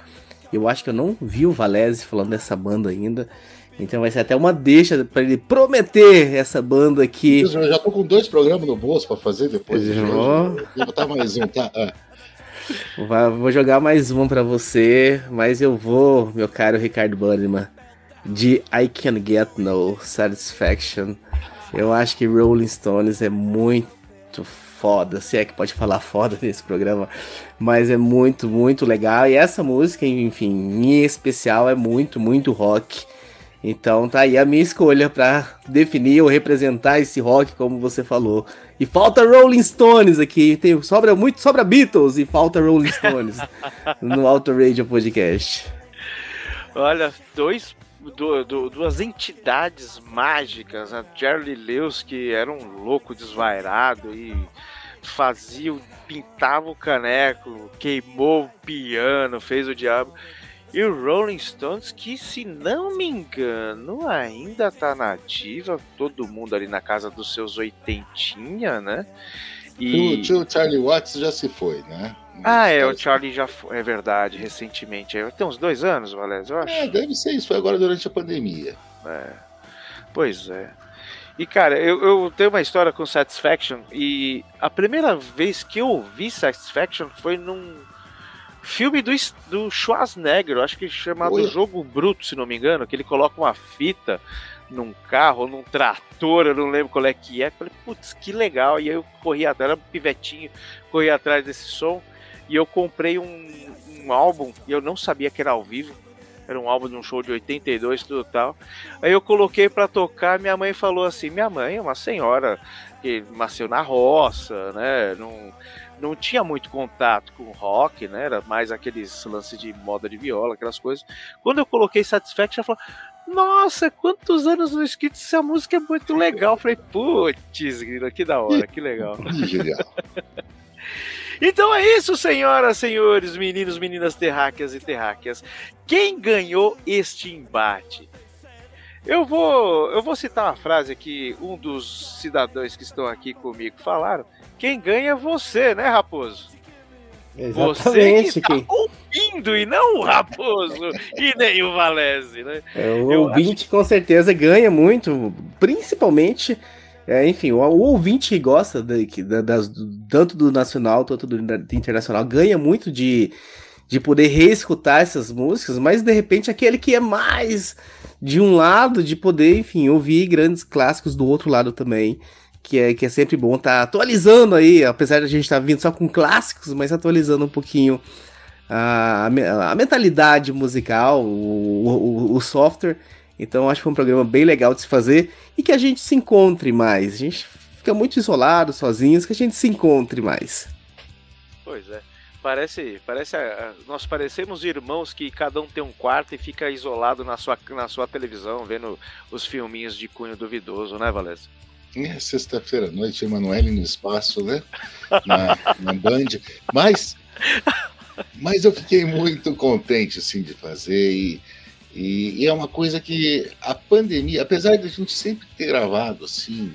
Speaker 3: Eu acho que eu não vi o Valese falando dessa banda ainda. Então vai ser até uma deixa pra ele prometer essa banda aqui.
Speaker 4: Eu já tô com dois programas no bolso pra fazer depois.
Speaker 3: Já.
Speaker 4: Vou botar mais um, tá? Ah.
Speaker 3: Vai- vou jogar mais uma pra você, mas eu vou, meu caro Ricardo Bannerman, de I Can Get No Satisfaction. Eu acho que Rolling Stones é muito foda, se é que pode falar foda nesse programa, mas é muito, muito legal. E essa música, enfim, em especial, é muito, muito rock. Então tá aí a minha escolha pra definir ou representar esse rock, como você falou. E falta Rolling Stones aqui, tem, sobra muito, sobra Beatles e falta Rolling Stones no Auto Radio Podcast.
Speaker 2: Olha, dois, du- du- duas entidades mágicas, né? Jerry Lewis, que era um louco desvairado e fazia, o- pintava o caneco, queimou o piano, fez o diabo. E o Rolling Stones, que se não me engano, ainda tá nativa, todo mundo ali na casa dos seus oitentinha, né?
Speaker 4: O tio Charlie Watts já se foi, né?
Speaker 2: Ah, é, o Charlie já foi, é verdade, recentemente. É, Tem uns dois anos, Valézio, eu acho.
Speaker 4: É, deve ser isso, foi agora durante a pandemia.
Speaker 2: É. Pois é. E cara, eu, eu tenho uma história com Satisfaction e a primeira vez que eu ouvi Satisfaction foi num filme do, do Schwarzenegger, acho que chamado Oi. Jogo Bruto, se não me engano, que ele coloca uma fita num carro, num trator, eu não lembro qual é que é. Falei, putz, que legal. E aí eu corri atrás, era um pivetinho, corri atrás desse som. E eu comprei um, um álbum e eu não sabia que era ao vivo. Era um álbum de um show de 82 tudo tal. Aí eu coloquei para tocar, minha mãe falou assim: "Minha mãe é uma senhora que nasceu na roça, né? Não não tinha muito contato com rock, né? Era mais aqueles lances de moda de viola, aquelas coisas. Quando eu coloquei Satisfaction, ela falou: Nossa, quantos anos no escrito essa música é muito legal. Eu falei, putz, que da hora, que legal. Genial. Então é isso, senhoras, senhores, meninos, meninas terráqueas e terráqueas. Quem ganhou este embate? Eu vou, eu vou citar uma frase que um dos cidadãos que estão aqui comigo falaram. Quem ganha é você, né, Raposo?
Speaker 3: Exatamente.
Speaker 2: Você que tá ouvindo e não o Raposo e nem o Valese, né?
Speaker 3: É, o eu ouvinte acho... com certeza ganha muito, principalmente é, enfim, o, o, ouvinte que gosta de, das, tanto do nacional quanto do, do, internacional ganha muito de, de poder reescutar essas músicas, mas de repente aquele que é mais de um lado, de poder, enfim, ouvir grandes clássicos do outro lado também. Que é, que é sempre bom estar tá atualizando aí, apesar de a gente estar tá vindo só com clássicos, mas atualizando um pouquinho a, a, a mentalidade musical, o, o, o software. Então acho que foi um programa bem legal de se fazer e que a gente se encontre mais. A gente fica muito isolado, sozinhos, que a gente se encontre mais.
Speaker 2: Pois é. Parece, parece, nós parecemos irmãos que cada um tem um quarto e fica isolado na sua, na sua televisão, vendo os filminhos de cunho duvidoso, né, Valézia?
Speaker 4: É, sexta-feira à noite, Emanuele no espaço, né? Na, na Band. Mas, mas eu fiquei muito contente, assim, de fazer e e, e, é uma coisa que a pandemia, apesar de a gente sempre ter gravado assim,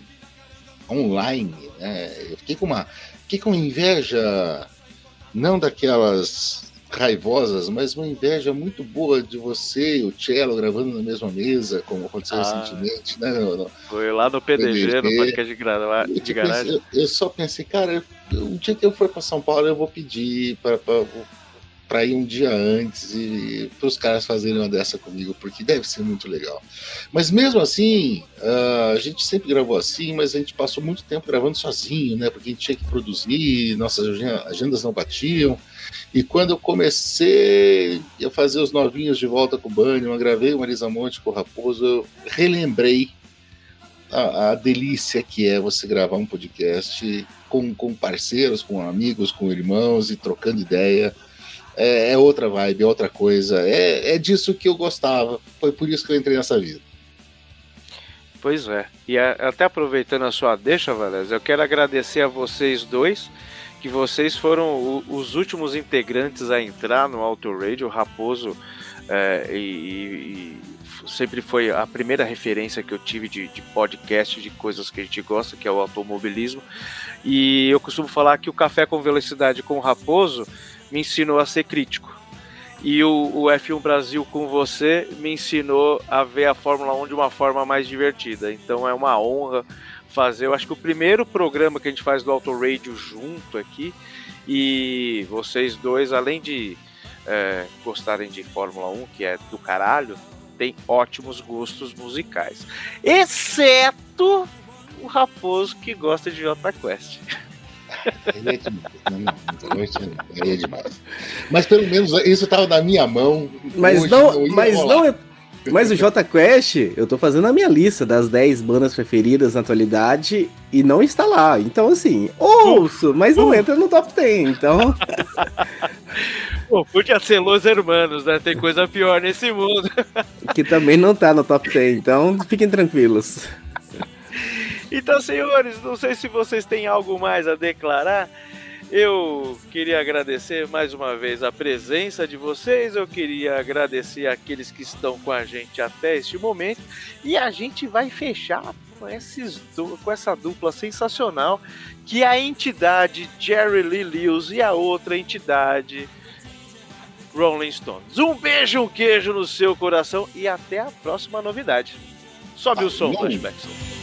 Speaker 4: online, né? Eu fiquei com uma, fiquei com inveja, não daquelas raivosas, mas uma inveja muito boa de você e o Cello gravando na mesma mesa, como aconteceu ah, recentemente, né? No,
Speaker 2: no, foi lá no PDG, PDG. no podcast de, de garagem.
Speaker 4: Eu, eu, só pensei, cara, um dia que eu for para São Paulo, eu vou pedir para para ir um dia antes e para os caras fazerem uma dessa comigo, porque deve ser muito legal. Mas mesmo assim, uh, a gente sempre gravou assim, mas a gente passou muito tempo gravando sozinho, né? Porque a gente tinha que produzir, nossas agendas não batiam. E quando eu comecei a fazer os novinhos de volta com o eu gravei o Marisa Monte com o Raposo, eu relembrei a, a, delícia que é você gravar um podcast com, com parceiros, com amigos, com irmãos e trocando ideia é, é, outra vibe, é outra coisa. É, é disso que eu gostava. Foi por isso que eu entrei nessa vida.
Speaker 2: Pois é. E a, até aproveitando a sua deixa, Valézia, eu quero agradecer a vocês dois, que vocês foram o, os últimos integrantes a entrar no Auto Radio. O Raposo é, e, e, sempre foi a primeira referência que eu tive de, de, podcast de coisas que a gente gosta, que é o automobilismo. E eu costumo falar que o Café com Velocidade com o Raposo me ensinou a ser crítico. E o, o, F1 Brasil com você me ensinou a ver a Fórmula 1 de uma forma mais divertida. Então é uma honra fazer. Eu acho que o primeiro programa que a gente faz do Auto Radio junto aqui. E vocês dois, além de é, gostarem de Fórmula 1, que é do caralho, tem ótimos gostos musicais. Exceto o Raposo que gosta de Jota Quest.
Speaker 4: Aí é demais. Não, aí é demais. Mas pelo menos isso estava na minha mão.
Speaker 3: Mas não, não mas não é. Mas o J Quest, eu tô fazendo a minha lista das 10 bandas preferidas na atualidade e não está lá. Então, assim, ouço, mas não entra no top 10. Então.
Speaker 2: Pô, podia ser Los Hermanos, né? Tem coisa pior nesse mundo.
Speaker 3: que também não tá no top 10, então fiquem tranquilos.
Speaker 2: Então, senhores, não sei se vocês têm algo mais a declarar. Eu queria agradecer mais uma vez a presença de vocês. Eu queria agradecer aqueles que estão com a gente até este momento. E a gente vai fechar com, esses, com essa dupla sensacional que é a entidade Jerry Lee Lewis e a outra entidade Rolling Stones. Um beijo, um queijo no seu coração e até a próxima novidade. Sobe o som, Flashback.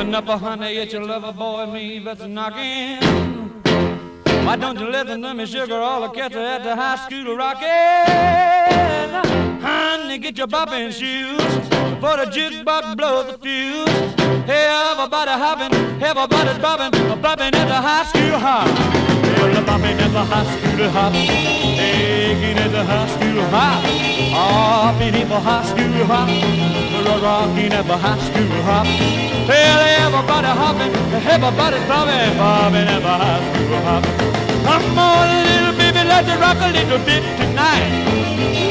Speaker 9: Open up, honey, it's your lover boy, me that's knocking. Why don't you listen to me, sugar? All the cats are at the high school rocking. Honey, get your bopping shoes for the jukebox blows the fuse. Everybody hopping, everybody's bopping, bopping at the high school hop. Well, the bopping high school hop, taking at the high school hop, hopping at the high school hop, rocking at the high school hop. Well, everybody hopping, everybody's bopping, bopping at the high school hop. Come on, little baby, let's rock a little bit tonight.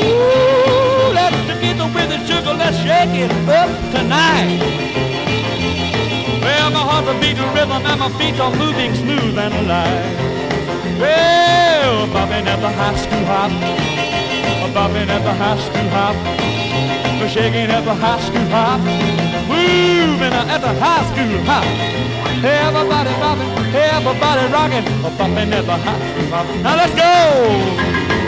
Speaker 9: Ooh, let's get with the sugar, let's shake it up tonight. Well, my heart's a beating rhythm and my feet are moving smooth and light. Well, bobbing at the high school hop, bobbing at the high school hop, shaking at the high school hop, moving at the high school hop. Everybody bobbing, everybody rocking, bobbing at the high school hop. Now let's go!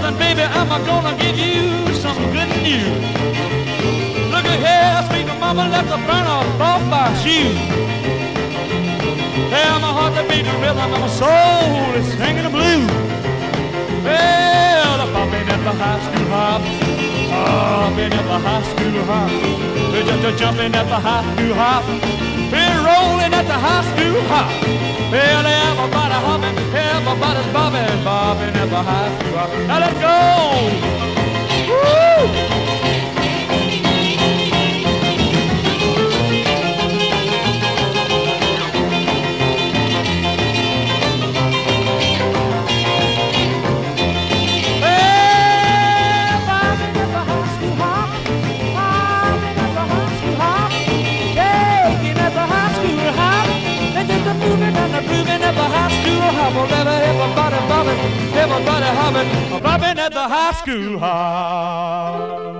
Speaker 9: Something, baby. I'm gonna give you some good news. Look at here, sweet mama, let's burn off off my shoes. Well, my heart's a beating rhythm and my soul is singing the blues. Well, I'm bopping at the high school hop, oh, hopping at the high school hop, just jumping at the high school hop, we're at the high school hop. Well, everybody hopping, everybody's bobbing, bobbing at the high school hop. Now let's go! Woo! Everybody bobbing, everybody hopping, bobbing at the high school hop.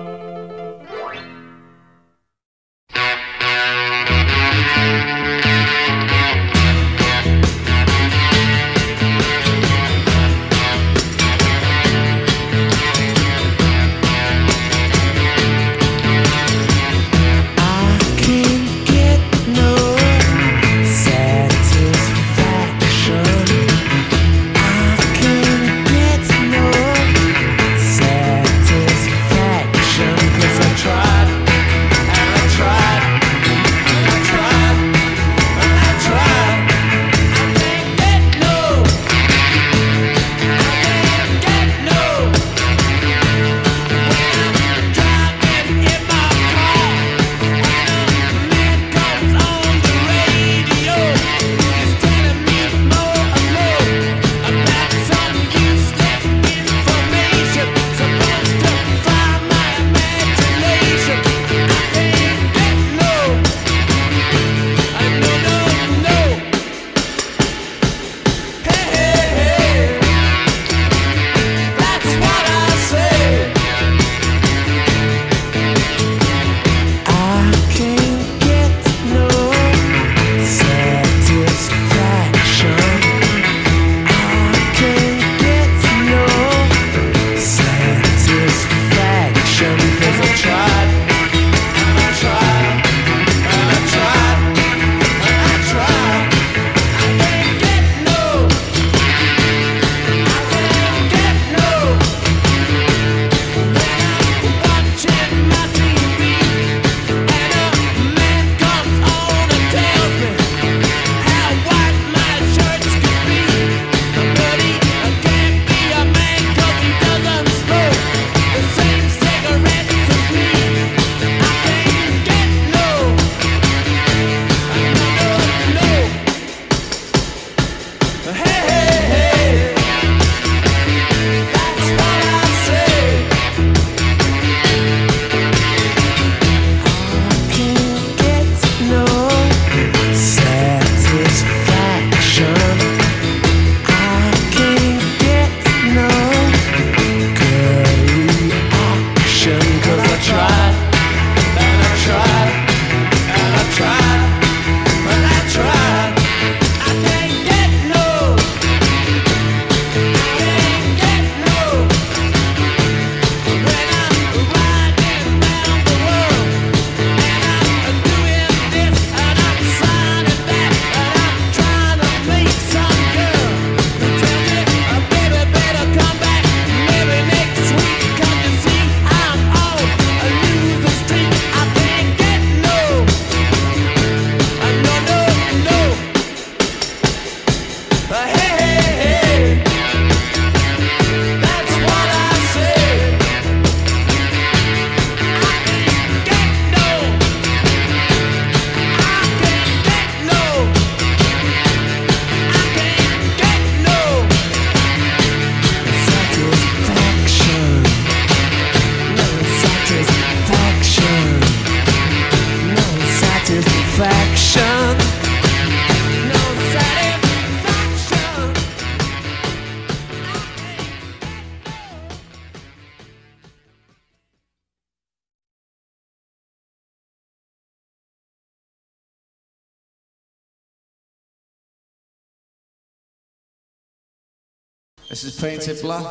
Speaker 10: Painted Blood.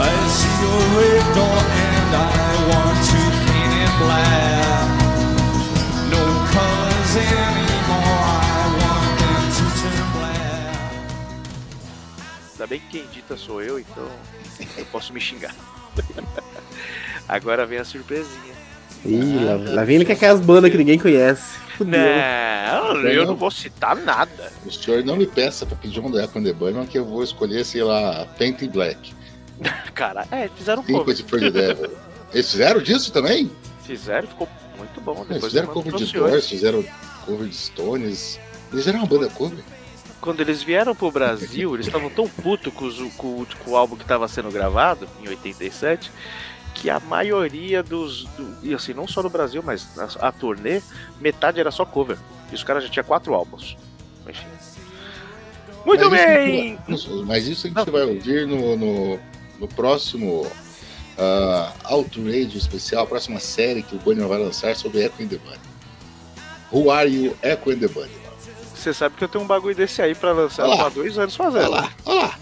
Speaker 10: I see your red door and I want to paint it black.
Speaker 2: Ainda bem que quem edita sou eu, então eu posso me xingar. Agora vem a surpresinha.
Speaker 3: Ih, lá, lá vem ele com aquelas bandas que ninguém conhece. Fudeu.
Speaker 2: Não, eu não vou citar nada.
Speaker 4: O senhor não me peça pra pedir um do Echo Bunnymen que eu vou escolher, sei lá, Painting Black.
Speaker 2: Cara, é, fizeram um
Speaker 4: Devil. Eles fizeram disso também?
Speaker 2: Fizeram, ficou muito bom.
Speaker 4: Eles
Speaker 2: Depois
Speaker 4: fizeram
Speaker 2: eu
Speaker 4: cover de. Doors, fizeram cover de Stones. Eles eram uma banda cover?
Speaker 2: Quando eles vieram pro Brasil, eles estavam tão putos com, com- com o álbum que estava sendo gravado, em 87, que a maioria dos. do- e assim, não só no Brasil, mas a, a turnê, metade era só cover. E os caras já tinham quatro álbuns. Enfim. Muito
Speaker 4: Mas isso
Speaker 2: bem!
Speaker 4: vai- Mas isso a gente vai ouvir no, no, no próximo uh, Outrage especial, a próxima série que o Bunny vai lançar sobre Echo and the Bunny. Who are you, Echo and the Bunny?
Speaker 2: Você sabe que eu tenho um bagulho desse aí pra lançar,
Speaker 4: Olha
Speaker 2: eu tô há dois anos fazendo.
Speaker 4: Olha lá, olha lá.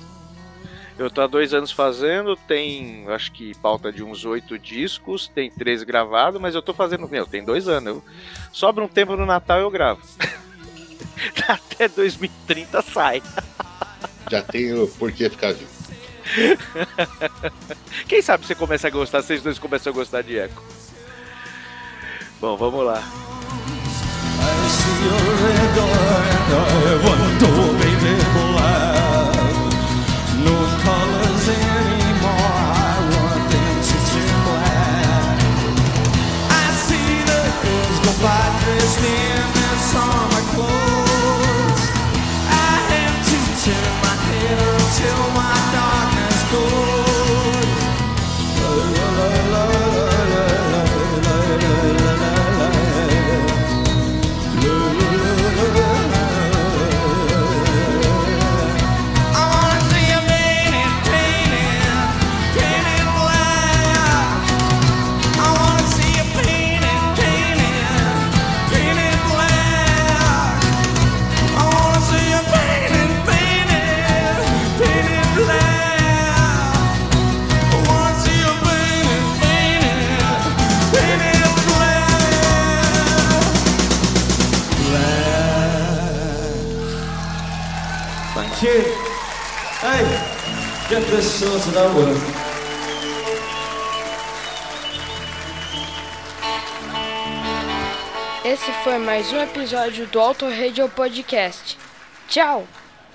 Speaker 2: Eu tô há dois anos fazendo, tem acho que pauta de uns oito discos, tem três gravados, mas eu tô fazendo. Meu, tem dois anos. Eu, sobra um tempo no Natal eu gravo. Até 2030 sai.
Speaker 4: Já tenho por que ficar vivo.
Speaker 2: Quem sabe você começa a gostar, vocês dois começam a gostar de Echo. Bom, vamos lá.
Speaker 10: I see your red door I want to baby black. No colors anymore, I want them to turn black. I see the girls go by dressed in their summer you. Hey, get this sorted out with
Speaker 1: Esse foi mais um episódio do Auto Radio Podcast. Tchau!